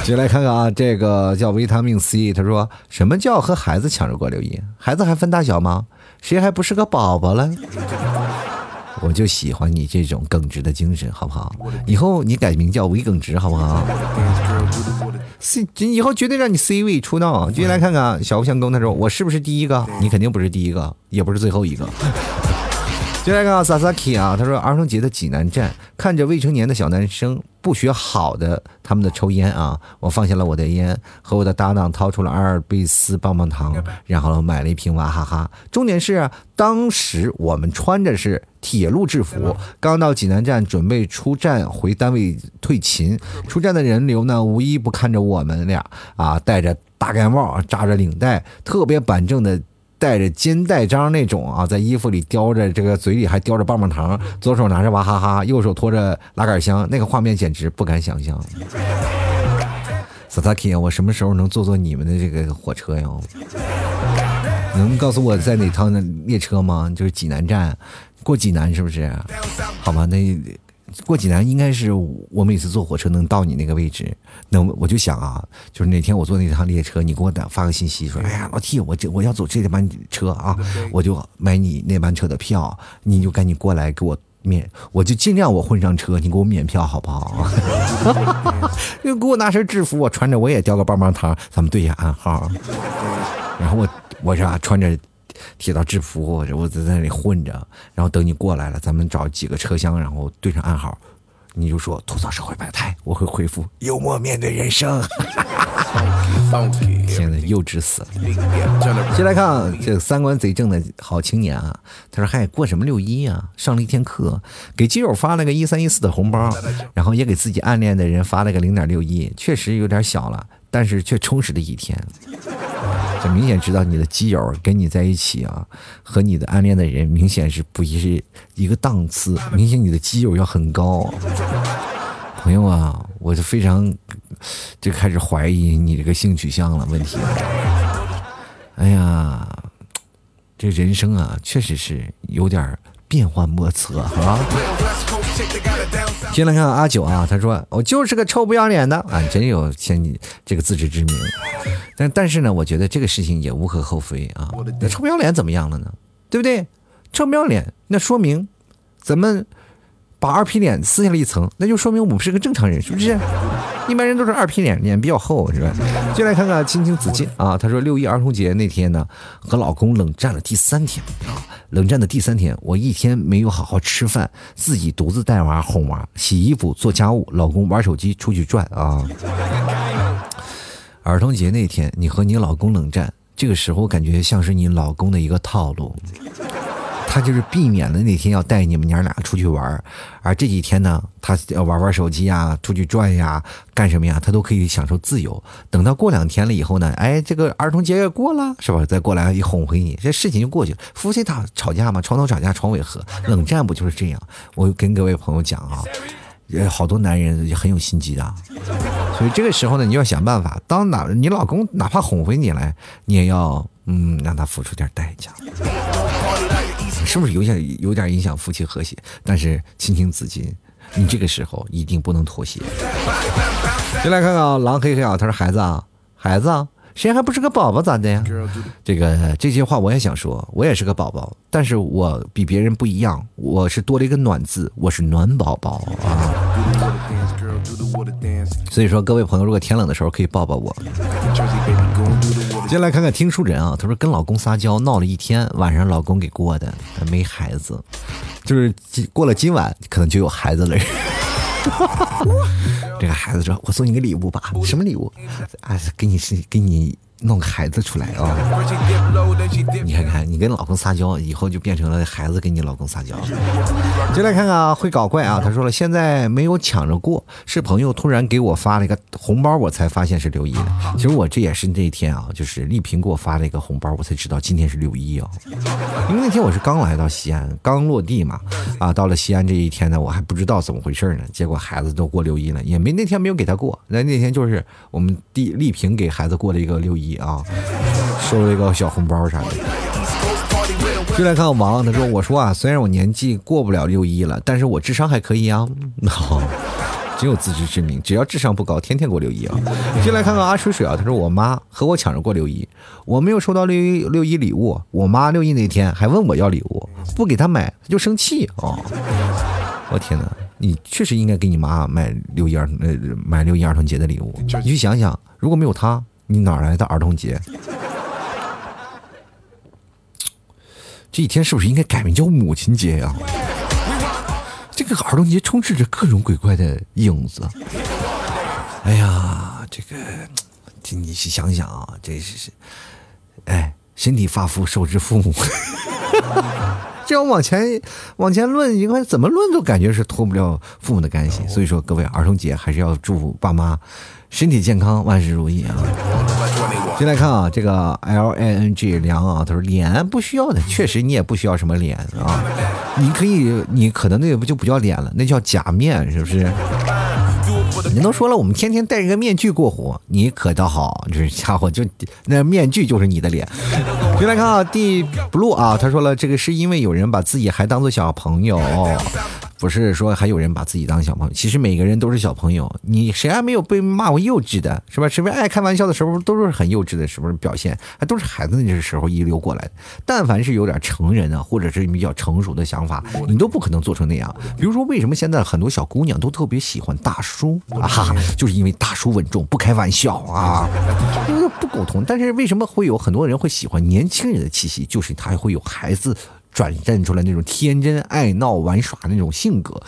继续来看看啊，这个叫维他命 C，他说什么叫和孩子抢着过六一？孩子还分大小吗？谁还不是个宝宝了？我就喜欢你这种耿直的精神，好不好？以后你改名叫伪耿直，好不好？C，以后绝对让你 C 位出道。继续来看看小吴相公，他说我是不是第一个？你肯定不是第一个，也不是最后一个。接下来看 Sasaki 啊，他说儿童节的济南站，看着未成年的小男生不学好的他们的抽烟啊，我放下了我的烟，和我的搭档掏出了阿尔卑斯棒棒糖，然后买了一瓶娃哈哈。重点是当时我们穿着是铁路制服，刚到济南站，准备出站回单位退勤。出站的人流呢，无一不看着我们俩啊，戴着大盖帽，扎着领带，特别板正的。带着肩带章那种啊，在衣服里叼着这个，嘴里还叼着棒棒糖，左手拿着娃哈哈，右手拖着拉杆箱，那个画面简直不敢想象。Sasaki，我什么时候能坐坐你们的这个火车呀？能告诉我在哪趟列车吗？就是济南站，过济南是不是？好吧，那。过济南应该是我每次坐火车能到你那个位置，那我就想啊，就是哪天我坐那趟列车，你给我打发个信息说，哎呀老 T，我这我要走这班车啊，我就买你那班车的票，你就赶紧过来给我免，我就尽量我混上车，你给我免票好不好？又 给我拿身制服，我穿着我也叼个棒棒糖，咱们对下暗号，然后我我是穿着。铁道制服，我我在那里混着，然后等你过来了，咱们找几个车厢，然后对上暗号，你就说吐槽社会百态，我会回复幽默面对人生。天呐，幼稚死了！先来看这三观贼正的好青年啊，他说：“嗨，过什么六一啊？上了一天课，给基友发了个一三一四的红包，然后也给自己暗恋的人发了个零点六一，确实有点小了，但是却充实了一天。”很明显知道你的基友跟你在一起啊，和你的暗恋的人明显是不一是一个档次，明显你的基友要很高。朋友啊，我就非常就开始怀疑你这个性取向了。问题，哎呀，这人生啊，确实是有点儿变幻莫测，啊。进来看阿九啊，他说我就是个臭不要脸的啊，真有先这个自知之明。但但是呢，我觉得这个事情也无可厚非啊。那臭不要脸怎么样了呢？对不对？臭不要脸，那说明咱们。把二皮脸撕下了一层，那就说明我们是个正常人，是不是？一般人都是二皮脸，脸比较厚，是吧？就来看看青青子衿啊，他说六一儿童节那天呢，和老公冷战了第三天啊，冷战的第三天，我一天没有好好吃饭，自己独自带娃哄娃、洗衣服、做家务，老公玩手机出去转啊。儿童节那天，你和你老公冷战，这个时候感觉像是你老公的一个套路。他就是避免了那天要带你们娘俩出去玩而这几天呢，他要玩玩手机呀，出去转呀，干什么呀，他都可以享受自由。等到过两天了以后呢，哎，这个儿童节也过了，是吧？再过来一哄回你，这事情就过去了。夫妻打吵架嘛，床头吵架床尾和，冷战不就是这样？我跟各位朋友讲啊，呃好多男人也很有心机的，所以这个时候呢，你要想办法，当哪你老公哪怕哄回你来，你也要嗯让他付出点代价。是不是有点有点影响夫妻和谐？但是亲情资金，你这个时候一定不能妥协。先来看看啊，狼黑黑啊，他说孩子啊，孩子啊，谁还不是个宝宝咋的呀？这个这些话我也想说，我也是个宝宝，但是我比别人不一样，我是多了一个暖字，我是暖宝宝啊。所以说，各位朋友，如果天冷的时候可以抱抱我。接来看看听书人啊，他说跟老公撒娇闹了一天，晚上老公给过的，没孩子，就是过了今晚可能就有孩子了。这个孩子说：“我送你个礼物吧，什么礼物？啊，给你是给你。”弄个孩子出来啊！你看看，你跟老公撒娇，以后就变成了孩子跟你老公撒娇。就来看看啊，会搞怪啊！他说了，现在没有抢着过，是朋友突然给我发了一个红包，我才发现是六一的。其实我这也是那一天啊，就是丽萍给我发了一个红包，我才知道今天是六一啊。因为那天我是刚来到西安，刚落地嘛，啊，到了西安这一天呢，我还不知道怎么回事呢。结果孩子都过六一了，也没那天没有给他过。那那天就是我们弟丽萍给孩子过了一个六一。啊，收了一个小红包啥的。就来看我王，他说：“我说啊，虽然我年纪过不了六一了，但是我智商还可以啊。好，真有自知之明，只要智商不高，天天过六一啊。”就来看看阿水水啊，他说：“我妈和我抢着过六一，我没有收到六一六一礼物，我妈六一那天还问我要礼物，不给她买，她就生气啊。我天哪，你确实应该给你妈买六一儿呃买六一儿童节的礼物。你去想想，如果没有她。”你哪来的儿童节？这一天是不是应该改名叫母亲节呀？这个儿童节充斥着各种鬼怪的影子。哎呀，这个，你去想想啊，这是，哎，身体发肤受之父母。这样往前往前论，你看怎么论都感觉是脱不了父母的干系。所以说，各位儿童节还是要祝福爸妈。身体健康，万事如意啊！进来看啊，这个 L I N G 梁啊，他说脸不需要的，确实你也不需要什么脸啊，你可以，你可能那个不就不叫脸了，那叫假面，是不是？你都说了，我们天天戴着个面具过活，你可倒好，这家伙就那面具就是你的脸。进来看啊，D blue 啊，他说了，这个是因为有人把自己还当做小朋友。不是说还有人把自己当小朋友，其实每个人都是小朋友。你谁还没有被骂过幼稚的，是吧？是不是爱开玩笑的时候都是很幼稚的，是不是表现？还都是孩子那时候遗留过来的。但凡是有点成人啊，或者是比较成熟的想法，你都不可能做成那样。比如说，为什么现在很多小姑娘都特别喜欢大叔啊？就是因为大叔稳重，不开玩笑啊，有点不苟同。但是为什么会有很多人会喜欢年轻人的气息？就是他会有孩子。转现出来那种天真、爱闹、玩耍那种性格，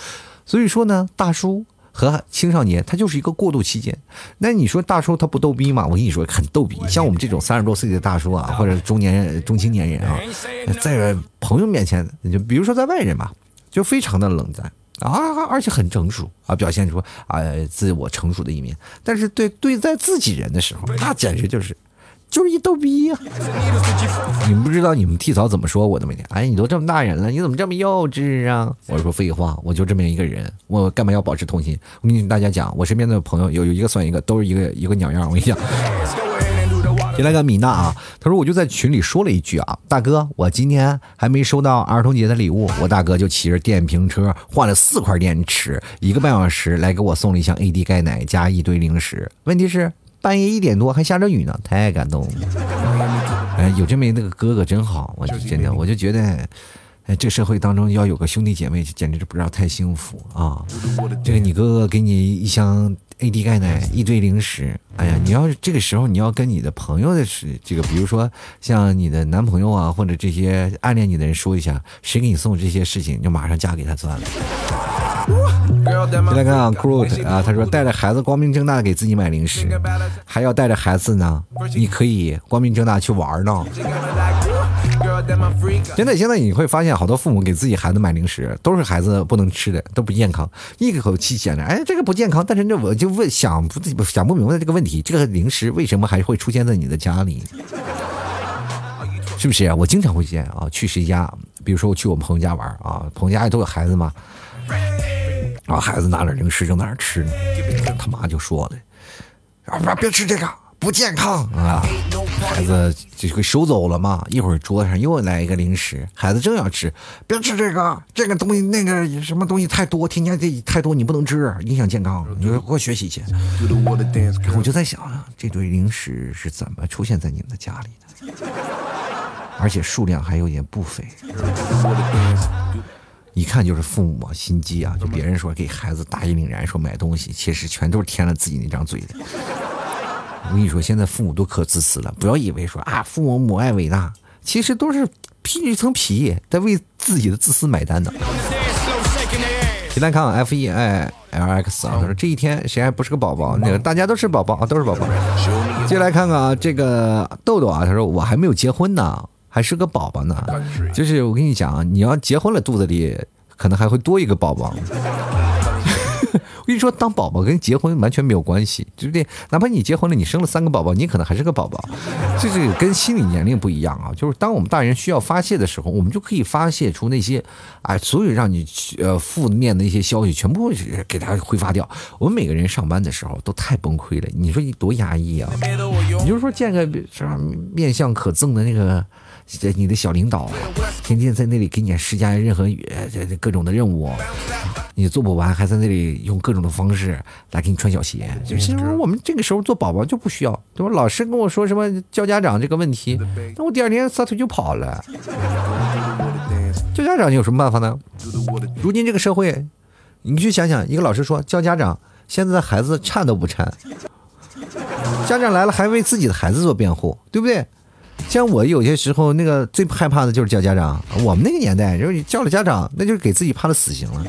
所以说呢，大叔和青少年他就是一个过渡期间。那你说大叔他不逗逼吗？我跟你说很逗逼。像我们这种三十多岁的大叔啊，或者中年、中青年人啊，在朋友面前，就比如说在外人吧，就非常的冷淡啊，而且很成熟啊，表现出啊自我成熟的一面。但是对对在自己人的时候，那简直就是。就是一逗逼呀！你们不知道你们替嫂怎么说我的每天？哎，你都这么大人了，你怎么这么幼稚啊？我说废话，我就这么一个人，我干嘛要保持童心？我跟大家讲，我身边的朋友有有一个算一个，都是一个一个鸟样。我跟你讲，先来个米娜啊，他说我就在群里说了一句啊，大哥，我今天还没收到儿童节的礼物，我大哥就骑着电瓶车换了四块电池，一个半小时来给我送了一箱 AD 钙奶加一堆零食。问题是。半夜一点多还下着雨呢，太感动了。哎，有这么一个哥哥真好，我就真的我就觉得，哎，这社会当中要有个兄弟姐妹，简直是不知道太幸福啊。这个你哥哥给你一箱 AD 钙奶，一堆零食，哎呀，你要是这个时候你要跟你的朋友的是这个，比如说像你的男朋友啊，或者这些暗恋你的人说一下，谁给你送这些事情，就马上嫁给他算了。先来看啊，Groot 啊，他说带着孩子光明正大的给自己买零食，还要带着孩子呢，你可以光明正大去玩呢。真的，现在你会发现，好多父母给自己孩子买零食，都是孩子不能吃的，都不健康，一口气讲着，哎，这个不健康。但是这我就问，想不想不明白这个问题，这个零食为什么还会出现在你的家里？是不是啊？我经常会见啊，去谁家，比如说我去我们朋友家玩啊，朋友家里都有孩子嘛，然后孩子拿点零食正在那吃呢，他妈就说了，啊，别吃这个。不健康啊！孩子就给收走了嘛。一会儿桌子上又来一个零食，孩子正要吃，别吃这个，这个东西那个什么东西太多，添加剂太多，你不能吃，影响健康。你说给我学习去。我就在想啊，这堆零食是怎么出现在你们的家里的？而且数量还有点不菲，一看就是父母心机啊！就别人说给孩子大义凛然说买东西，其实全都是填了自己那张嘴的。我跟你说，现在父母都可自私了。不要以为说啊，父母母爱伟大，其实都是披着一层皮，在为自己的自私买单的。先来看 F E I L X 啊，他说这一天谁还不是个宝宝？那个大家都是宝宝啊，都是宝宝。接来看看啊，这个豆豆啊，他说我还没有结婚呢，还是个宝宝呢。就是我跟你讲，你要结婚了，肚子里可能还会多一个宝宝。我跟你说，当宝宝跟结婚完全没有关系，对不对？哪怕你结婚了，你生了三个宝宝，你可能还是个宝宝，这是跟心理年龄不一样啊。就是当我们大人需要发泄的时候，我们就可以发泄出那些，啊，所有让你呃负面的一些消息，全部给它挥发掉。我们每个人上班的时候都太崩溃了，你说你多压抑啊？你就说见个是吧，面相可憎的那个。你的小领导天天在那里给你施加任何这各种的任务，你做不完，还在那里用各种的方式来给你穿小鞋。就是我们这个时候做宝宝就不需要，对吧？老师跟我说什么叫家长这个问题，那我第二天撒腿就跑了。叫家长你有什么办法呢？如今这个社会，你去想想，一个老师说叫家长，现在的孩子颤都不颤，家长来了还为自己的孩子做辩护，对不对？像我有些时候，那个最害怕的就是叫家长。我们那个年代，就是叫了家长，那就是给自己判了死刑了。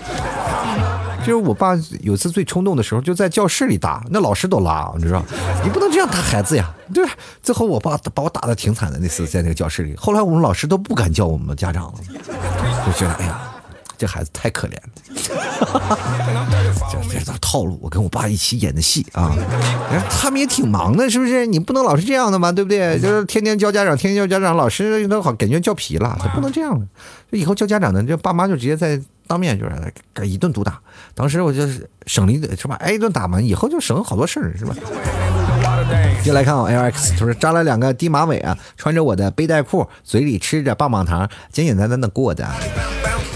就是我爸有次最冲动的时候，就在教室里打，那老师都拉，你知道你不能这样打孩子呀，对吧？最后我爸把我打的挺惨的，那次在那个教室里。后来我们老师都不敢叫我们家长了，就觉得哎呀。这孩子太可怜了，这这套路。我跟我爸一起演的戏啊，他们也挺忙的，是不是？你不能老是这样的嘛，对不对？就是天天教家长，天天教家长，老师都好感觉教皮了，他不能这样的。以后叫家长呢，这爸妈就直接在当面就是一顿毒打。当时我就是省了一顿是吧？挨一顿打嘛，以后就省了好多事儿，是吧？接来看我，L X 他说扎了两个低马尾啊，穿着我的背带裤，嘴里吃着棒棒糖，简简单单的过的。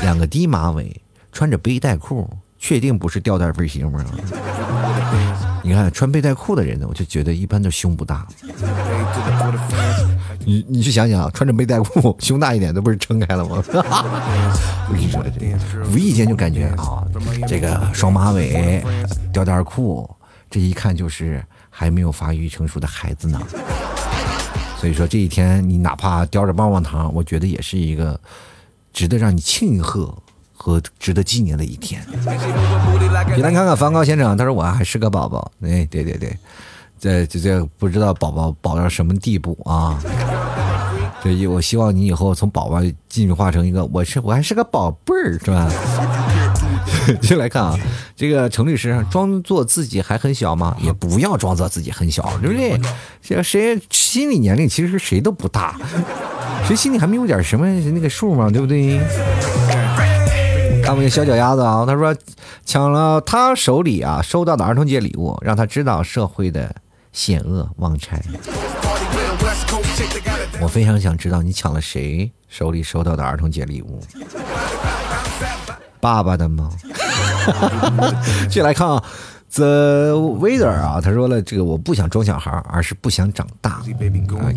两个低马尾，穿着背带裤，确定不是吊带背心吗？你看穿背带裤的人呢，我就觉得一般都胸不大。你你去想想，穿着背带裤胸大一点，那不是撑开了吗？我跟你说，无意间就感觉啊，这个双马尾、吊带裤，这一看就是还没有发育成熟的孩子呢。所以说这一天，你哪怕叼着棒棒糖，我觉得也是一个。值得让你庆贺和值得纪念的一天。你来看看梵高先生，他说我还是个宝宝。哎，对对对，这这这不知道宝宝宝到什么地步啊？这我希望你以后从宝宝进化成一个，我是我还是个宝贝儿，是吧？先来看啊，这个程律师装作自己还很小吗？也不要装作自己很小，对不对？这谁心理年龄其实谁都不大。谁心里还没有点什么那个数嘛，对不对？看我们小脚丫子啊，他说抢了他手里啊收到的儿童节礼物，让他知道社会的险恶，忘拆。我非常想知道你抢了谁手里收到的儿童节礼物？爸爸的吗？继续来看啊，The Weather 啊，他说了这个我不想装小孩，而是不想长大。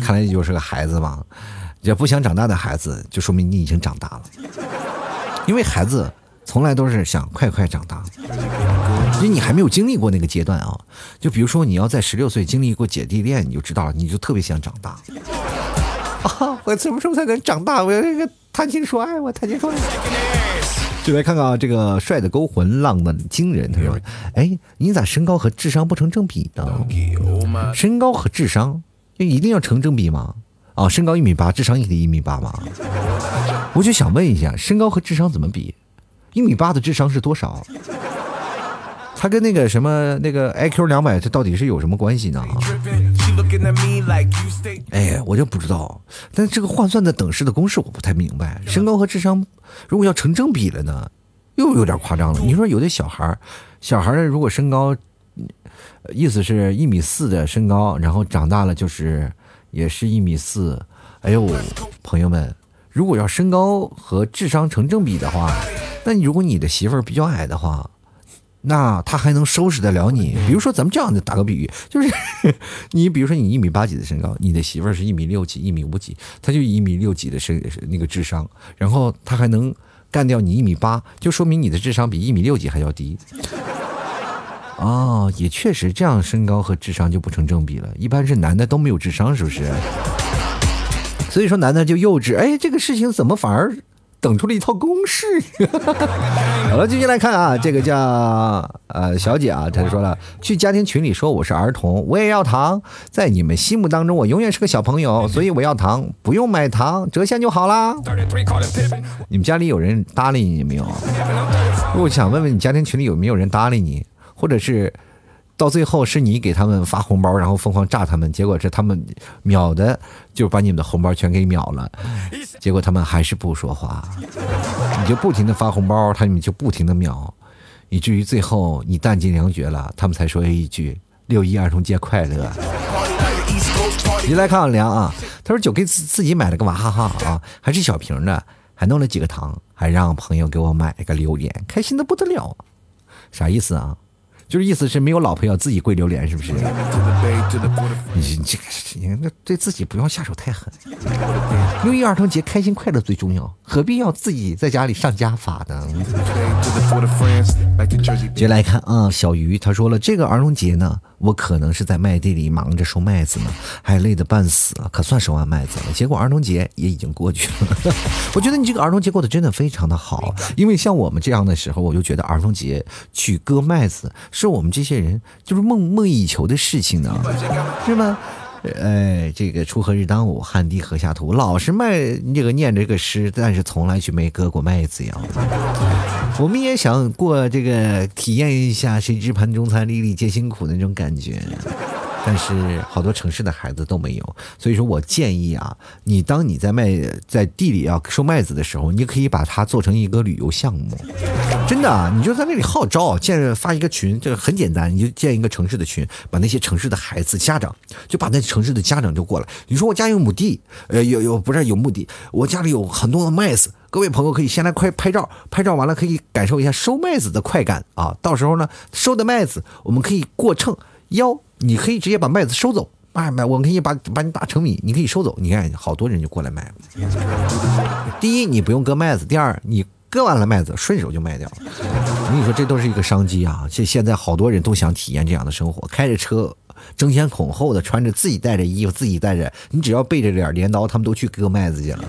看来你就是个孩子嘛。也不想长大的孩子，就说明你已经长大了。因为孩子从来都是想快快长大，因为你还没有经历过那个阶段啊。就比如说，你要在十六岁经历过姐弟恋，你就知道了，你就特别想长大。啊，我什么时候才能长大？我要那个谈情说爱，我谈情说爱。就来看看啊，这个帅的勾魂，浪的惊人。他说：“哎，你咋身高和智商不成正比呢？身高和智商就一定要成正比吗？啊，身高一米八，智商也得一米八吗？我就想问一下，身高和智商怎么比？一米八的智商是多少？他跟那个什么那个 IQ 两百，这到底是有什么关系呢？哎，我就不知道。但这个换算的等式的公式我不太明白。身高和智商。”如果要成正比了呢，又有点夸张了。你说有的小孩儿，小孩儿如果身高，意思是一米四的身高，然后长大了就是也是一米四。哎呦，朋友们，如果要身高和智商成正比的话，那你如果你的媳妇儿比较矮的话，那他还能收拾得了你？比如说咱们这样的打个比喻，就是 你比如说你一米八几的身高，你的媳妇儿是一米六几、一米五几，他就一米六几的身那个智商，然后他还能干掉你一米八，就说明你的智商比一米六几还要低。哦，也确实这样，身高和智商就不成正比了。一般是男的都没有智商，是不是？所以说男的就幼稚。哎，这个事情怎么反而？等出了一套公式。好了，继续来看啊，这个叫呃小姐啊，她说了，去家庭群里说我是儿童，我也要糖。在你们心目当中，我永远是个小朋友，所以我要糖，不用买糖，折现就好啦。你们家里有人搭理你没有？我想问问你，家庭群里有没有人搭理你，或者是？到最后是你给他们发红包，然后疯狂炸他们，结果是他们秒的就把你们的红包全给秒了，结果他们还是不说话，你就不停的发红包，他们就不停的秒，以至于最后你弹尽粮绝了，他们才说一句六一儿童节快乐。你来看看梁啊，他说酒给自自己买了个娃哈哈啊，还是小瓶的，还弄了几个糖，还让朋友给我买了个榴莲，开心的不得了，啥意思啊？就是意思是没有老婆要自己跪榴莲，是不是？你这个事情，那对自己不要下手太狠。六一儿童节开心快乐最重要，何必要自己在家里上家法呢？接来看啊，小鱼他说了，这个儿童节呢，我可能是在麦地里忙着收麦子呢，还累得半死了，可算收完麦子了。结果儿童节也已经过去了。我觉得你这个儿童节过得真的非常的好，因为像我们这样的时候，我就觉得儿童节去割麦子。是我们这些人就是梦梦寐以求的事情呢，是吗？哎，这个锄禾日当午，汗滴禾下土，老是卖 这个念这个诗，但是从来就没割过麦子呀。我们也想过这个体验一下，谁知盘中餐，粒粒皆辛苦的那种感觉。但是好多城市的孩子都没有，所以说我建议啊，你当你在卖在地里要收麦子的时候，你可以把它做成一个旅游项目，真的，你就在那里号召建发一个群，这个很简单，你就建一个城市的群，把那些城市的孩子家长就把那城市的家长就过来，你说我家有亩地，呃，有有不是有墓地，我家里有很多的麦子，各位朋友可以先来快拍照，拍照完了可以感受一下收麦子的快感啊，到时候呢收的麦子我们可以过秤腰。你可以直接把麦子收走，卖卖，我可以把把你打成米，你可以收走。你看，好多人就过来买了。第一，你不用割麦子；第二，你割完了麦子，顺手就卖掉了。我跟你说，这都是一个商机啊！现现在好多人都想体验这样的生活，开着车，争先恐后的穿着自己带着衣服，自己带着，你只要背着点镰刀，他们都去割麦子去了。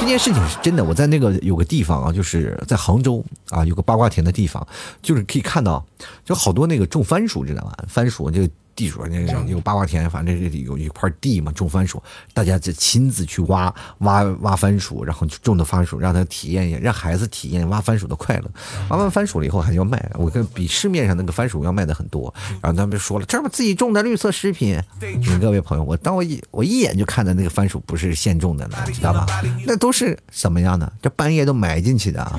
这件事情是真的。我在那个有个地方啊，就是在杭州啊，有个八卦田的地方，就是可以看到，就好多那个种番薯，知道吧？番薯就。地主那有八卦田，反正这里有一块地嘛，种番薯，大家就亲自去挖挖挖番薯，然后就种的番薯，让他体验一下，让孩子体验挖番薯的快乐。挖完番薯了以后还要卖，我跟比市面上那个番薯要卖的很多。然后他们说了，这不自己种的绿色食品。你各位朋友，我当我一我一眼就看到那个番薯不是现种的了，知道吧？那都是什么样的？这半夜都埋进去的啊！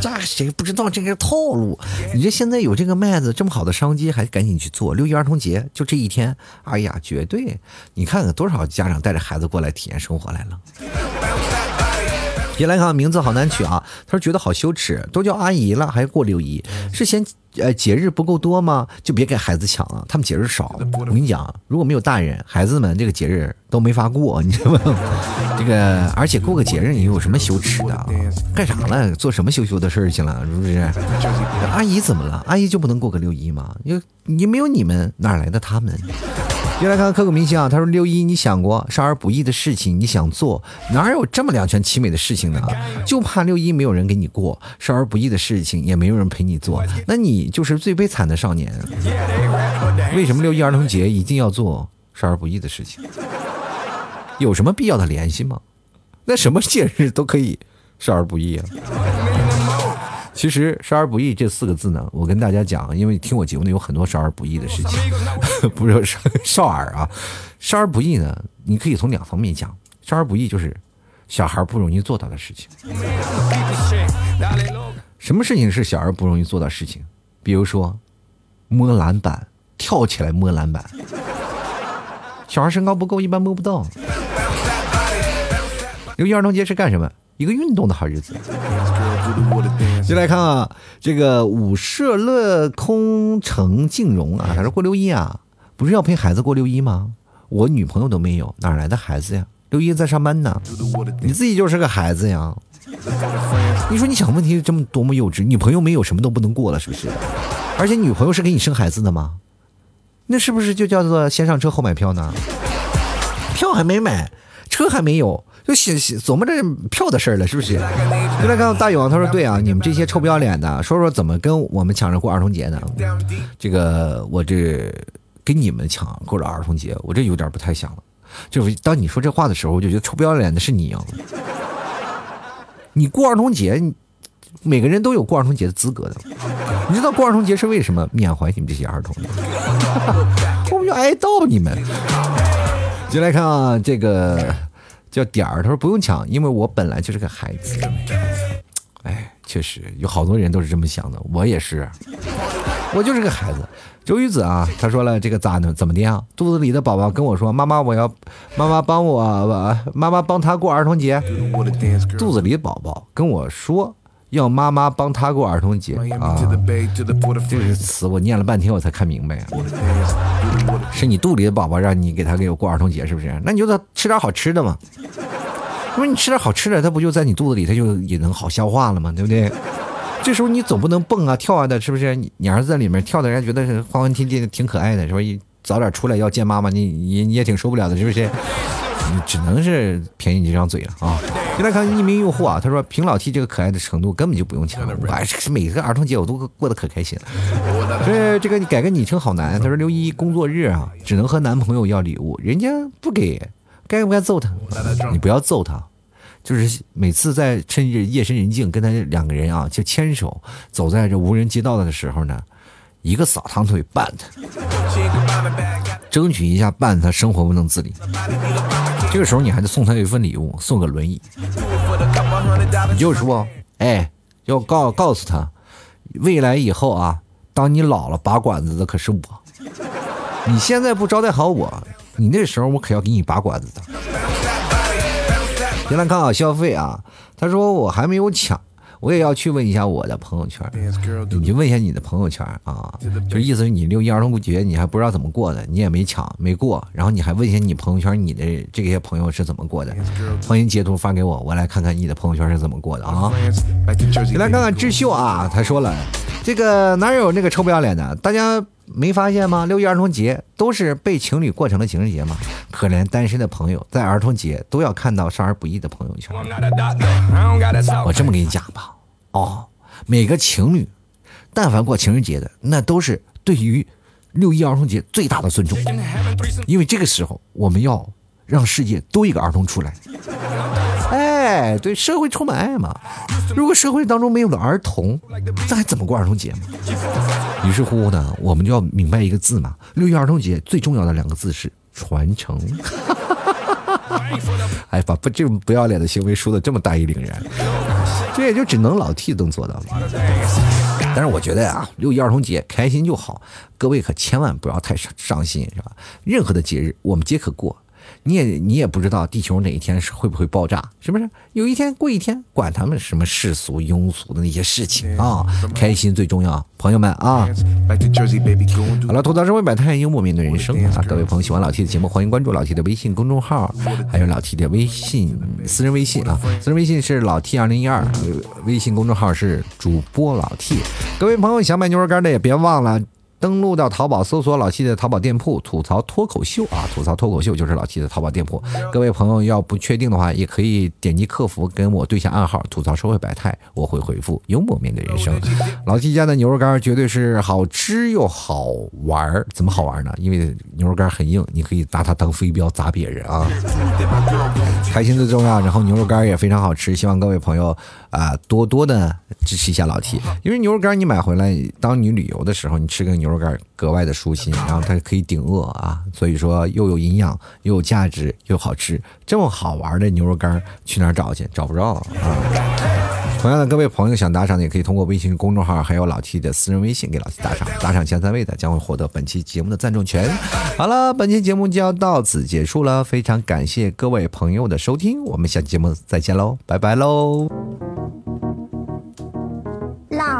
这谁不知道这个套路？你这现在有这个麦子这么好的商机，还赶紧去做六一儿童节，就这一天，哎呀，绝对！你看看多少家长带着孩子过来体验生活来了。别来看名字好难取啊，他说觉得好羞耻，都叫阿姨了还过六一，是嫌呃节日不够多吗？就别给孩子抢了，他们节日少。我跟你讲，如果没有大人，孩子们这个节日都没法过，你知道吗？这个而且过个节日，你有什么羞耻的？干啥了？做什么羞羞的事去了？是不是？阿姨怎么了？阿姨就不能过个六一吗？你你没有你们哪来的他们？接来看刻骨铭心啊，他说六一，你想过少儿不宜的事情，你想做，哪有这么两全其美的事情呢？就怕六一没有人给你过，少儿不宜的事情也没有人陪你做，那你就是最悲惨的少年。为什么六一儿童节一定要做少儿不宜的事情？有什么必要的联系吗？那什么节日都可以少儿不宜啊？其实“少儿不宜”这四个字呢，我跟大家讲，因为听我节目的有很多少儿不宜的事情，不是少少儿啊，少儿不宜呢，你可以从两方面讲。少儿不宜就是小孩不容易做到的事情。什么事情是小孩不容易做到事情？比如说摸篮板，跳起来摸篮板，小孩身高不够，一般摸不到。六一儿童节是干什么？一个运动的好日子。就来看啊，这个五社乐空城静容啊，他说过六一啊，不是要陪孩子过六一吗？我女朋友都没有，哪来的孩子呀？六一在上班呢，你自己就是个孩子呀。你说你想问题这么多么幼稚，女朋友没有什么都不能过了，是不是？而且女朋友是给你生孩子的吗？那是不是就叫做先上车后买票呢？票还没买，车还没有。就想琢磨这票的事儿了，是不是？就来看大勇，他说：“对啊，你们这些臭不要脸的，说说怎么跟我们抢着过儿童节呢？这个我这跟你们抢过了儿童节，我这有点不太想了。就是当你说这话的时候，我就觉得臭不要脸的是你啊！你过儿童节，每个人都有过儿童节的资格的。你知道过儿童节是为什么？缅怀你们这些儿童，我们要哀悼你们。就来看啊，这个。”叫点儿，他说不用抢，因为我本来就是个孩子。哎，确实有好多人都是这么想的，我也是，我就是个孩子。周瑜子啊，他说了这个咋呢？怎么的啊？肚子里的宝宝跟我说，妈妈我要，妈妈帮我，妈妈帮他过儿童节。肚子里宝宝跟我说。要妈妈帮他过儿童节啊！这个词我念了半天我才看明白啊！是你肚里的宝宝让你给他给我过儿童节是不是？那你就吃点好吃的嘛！不是你吃点好吃的，他不就在你肚子里，他就也能好消化了吗？对不对？这时候你总不能蹦啊跳啊的，是不是？你你儿子在里面跳的，人家觉得是欢欢天天挺可爱的，是吧？一早点出来要见妈妈，你你你也挺受不了的，是不是？你只能是便宜你这张嘴了啊！先来看一名用户啊，他说凭老 T 这个可爱的程度，根本就不用抢。哎，每个儿童节我都过得可开心了。所以这个你改个昵称好难。他说六一工作日啊，只能和男朋友要礼物，人家不给，该不该揍他？你不要揍他，就是每次在趁着夜深人静跟他两个人啊，就牵手走在这无人街道的时候呢，一个扫堂腿绊他，争取一下绊他生活不能自理。这个时候你还得送他一份礼物，送个轮椅。你就说，哎，要告告诉他，未来以后啊，当你老了拔管子的可是我。你现在不招待好我，你那时候我可要给你拔管子的。先来看好，消费啊，他说我还没有抢。我也要去问一下我的朋友圈，你就问一下你的朋友圈啊，就意思是你六一儿童节你还不知道怎么过的，你也没抢没过，然后你还问一下你朋友圈你的这些朋友是怎么过的，欢迎截图发给我，我来看看你的朋友圈是怎么过的啊。你来看看智秀啊，他说了，这个哪有那个臭不要脸的？大家没发现吗？六一儿童节都是被情侣过成了情人节吗？可怜单身的朋友在儿童节都要看到少儿不宜的朋友圈。我这么跟你讲吧。哦，每个情侣，但凡过情人节的，那都是对于六一儿童节最大的尊重，因为这个时候我们要让世界多一个儿童出来。哎，对，社会充满爱嘛。如果社会当中没有了儿童，那还怎么过儿童节嘛？于是乎呢，我们就要明白一个字嘛，六一儿童节最重要的两个字是传承。哎，把不这种不要脸的行为说的这么大义凛然，这也就只能老 T 能做到了。但是我觉得呀，六一儿童节开心就好，各位可千万不要太伤伤心，是吧？任何的节日我们皆可过。你也你也不知道地球哪一天是会不会爆炸，是不是？有一天过一天，管他们什么世俗庸俗的那些事情啊，开心最重要，朋友们啊！好了，吐槽社会百态，幽默面对人生啊！各位朋友喜欢老 T 的节目，欢迎关注老 T 的微信公众号，还有老 T 的微信私人微信啊，私人微信是老 T 二零一二，微信公众号是主播老 T。各位朋友想买牛肉干的也别忘了。登录到淘宝搜索老七的淘宝店铺，吐槽脱口秀啊，吐槽脱口秀就是老七的淘宝店铺。各位朋友要不确定的话，也可以点击客服跟我对下暗号，吐槽社会百态，我会回复幽默面对人生。老七家的牛肉干绝对是好吃又好玩怎么好玩呢？因为牛肉干很硬，你可以拿它当飞镖砸别人啊。开心最重要，然后牛肉干也非常好吃，希望各位朋友啊多多的支持一下老 T，因为牛肉干你买回来，当你旅游的时候，你吃个牛肉干格外的舒心，然后它可以顶饿啊，所以说又有营养又有价值又好吃，这么好玩的牛肉干去哪儿找去？找不着啊。同样的，各位朋友想打赏的也可以通过微信公众号，还有老 T 的私人微信给老 T 打赏，打赏前三位的将会获得本期节目的赞助权。好了，本期节目就要到此结束了，非常感谢各位朋友的收听，我们下期节目再见喽，拜拜喽。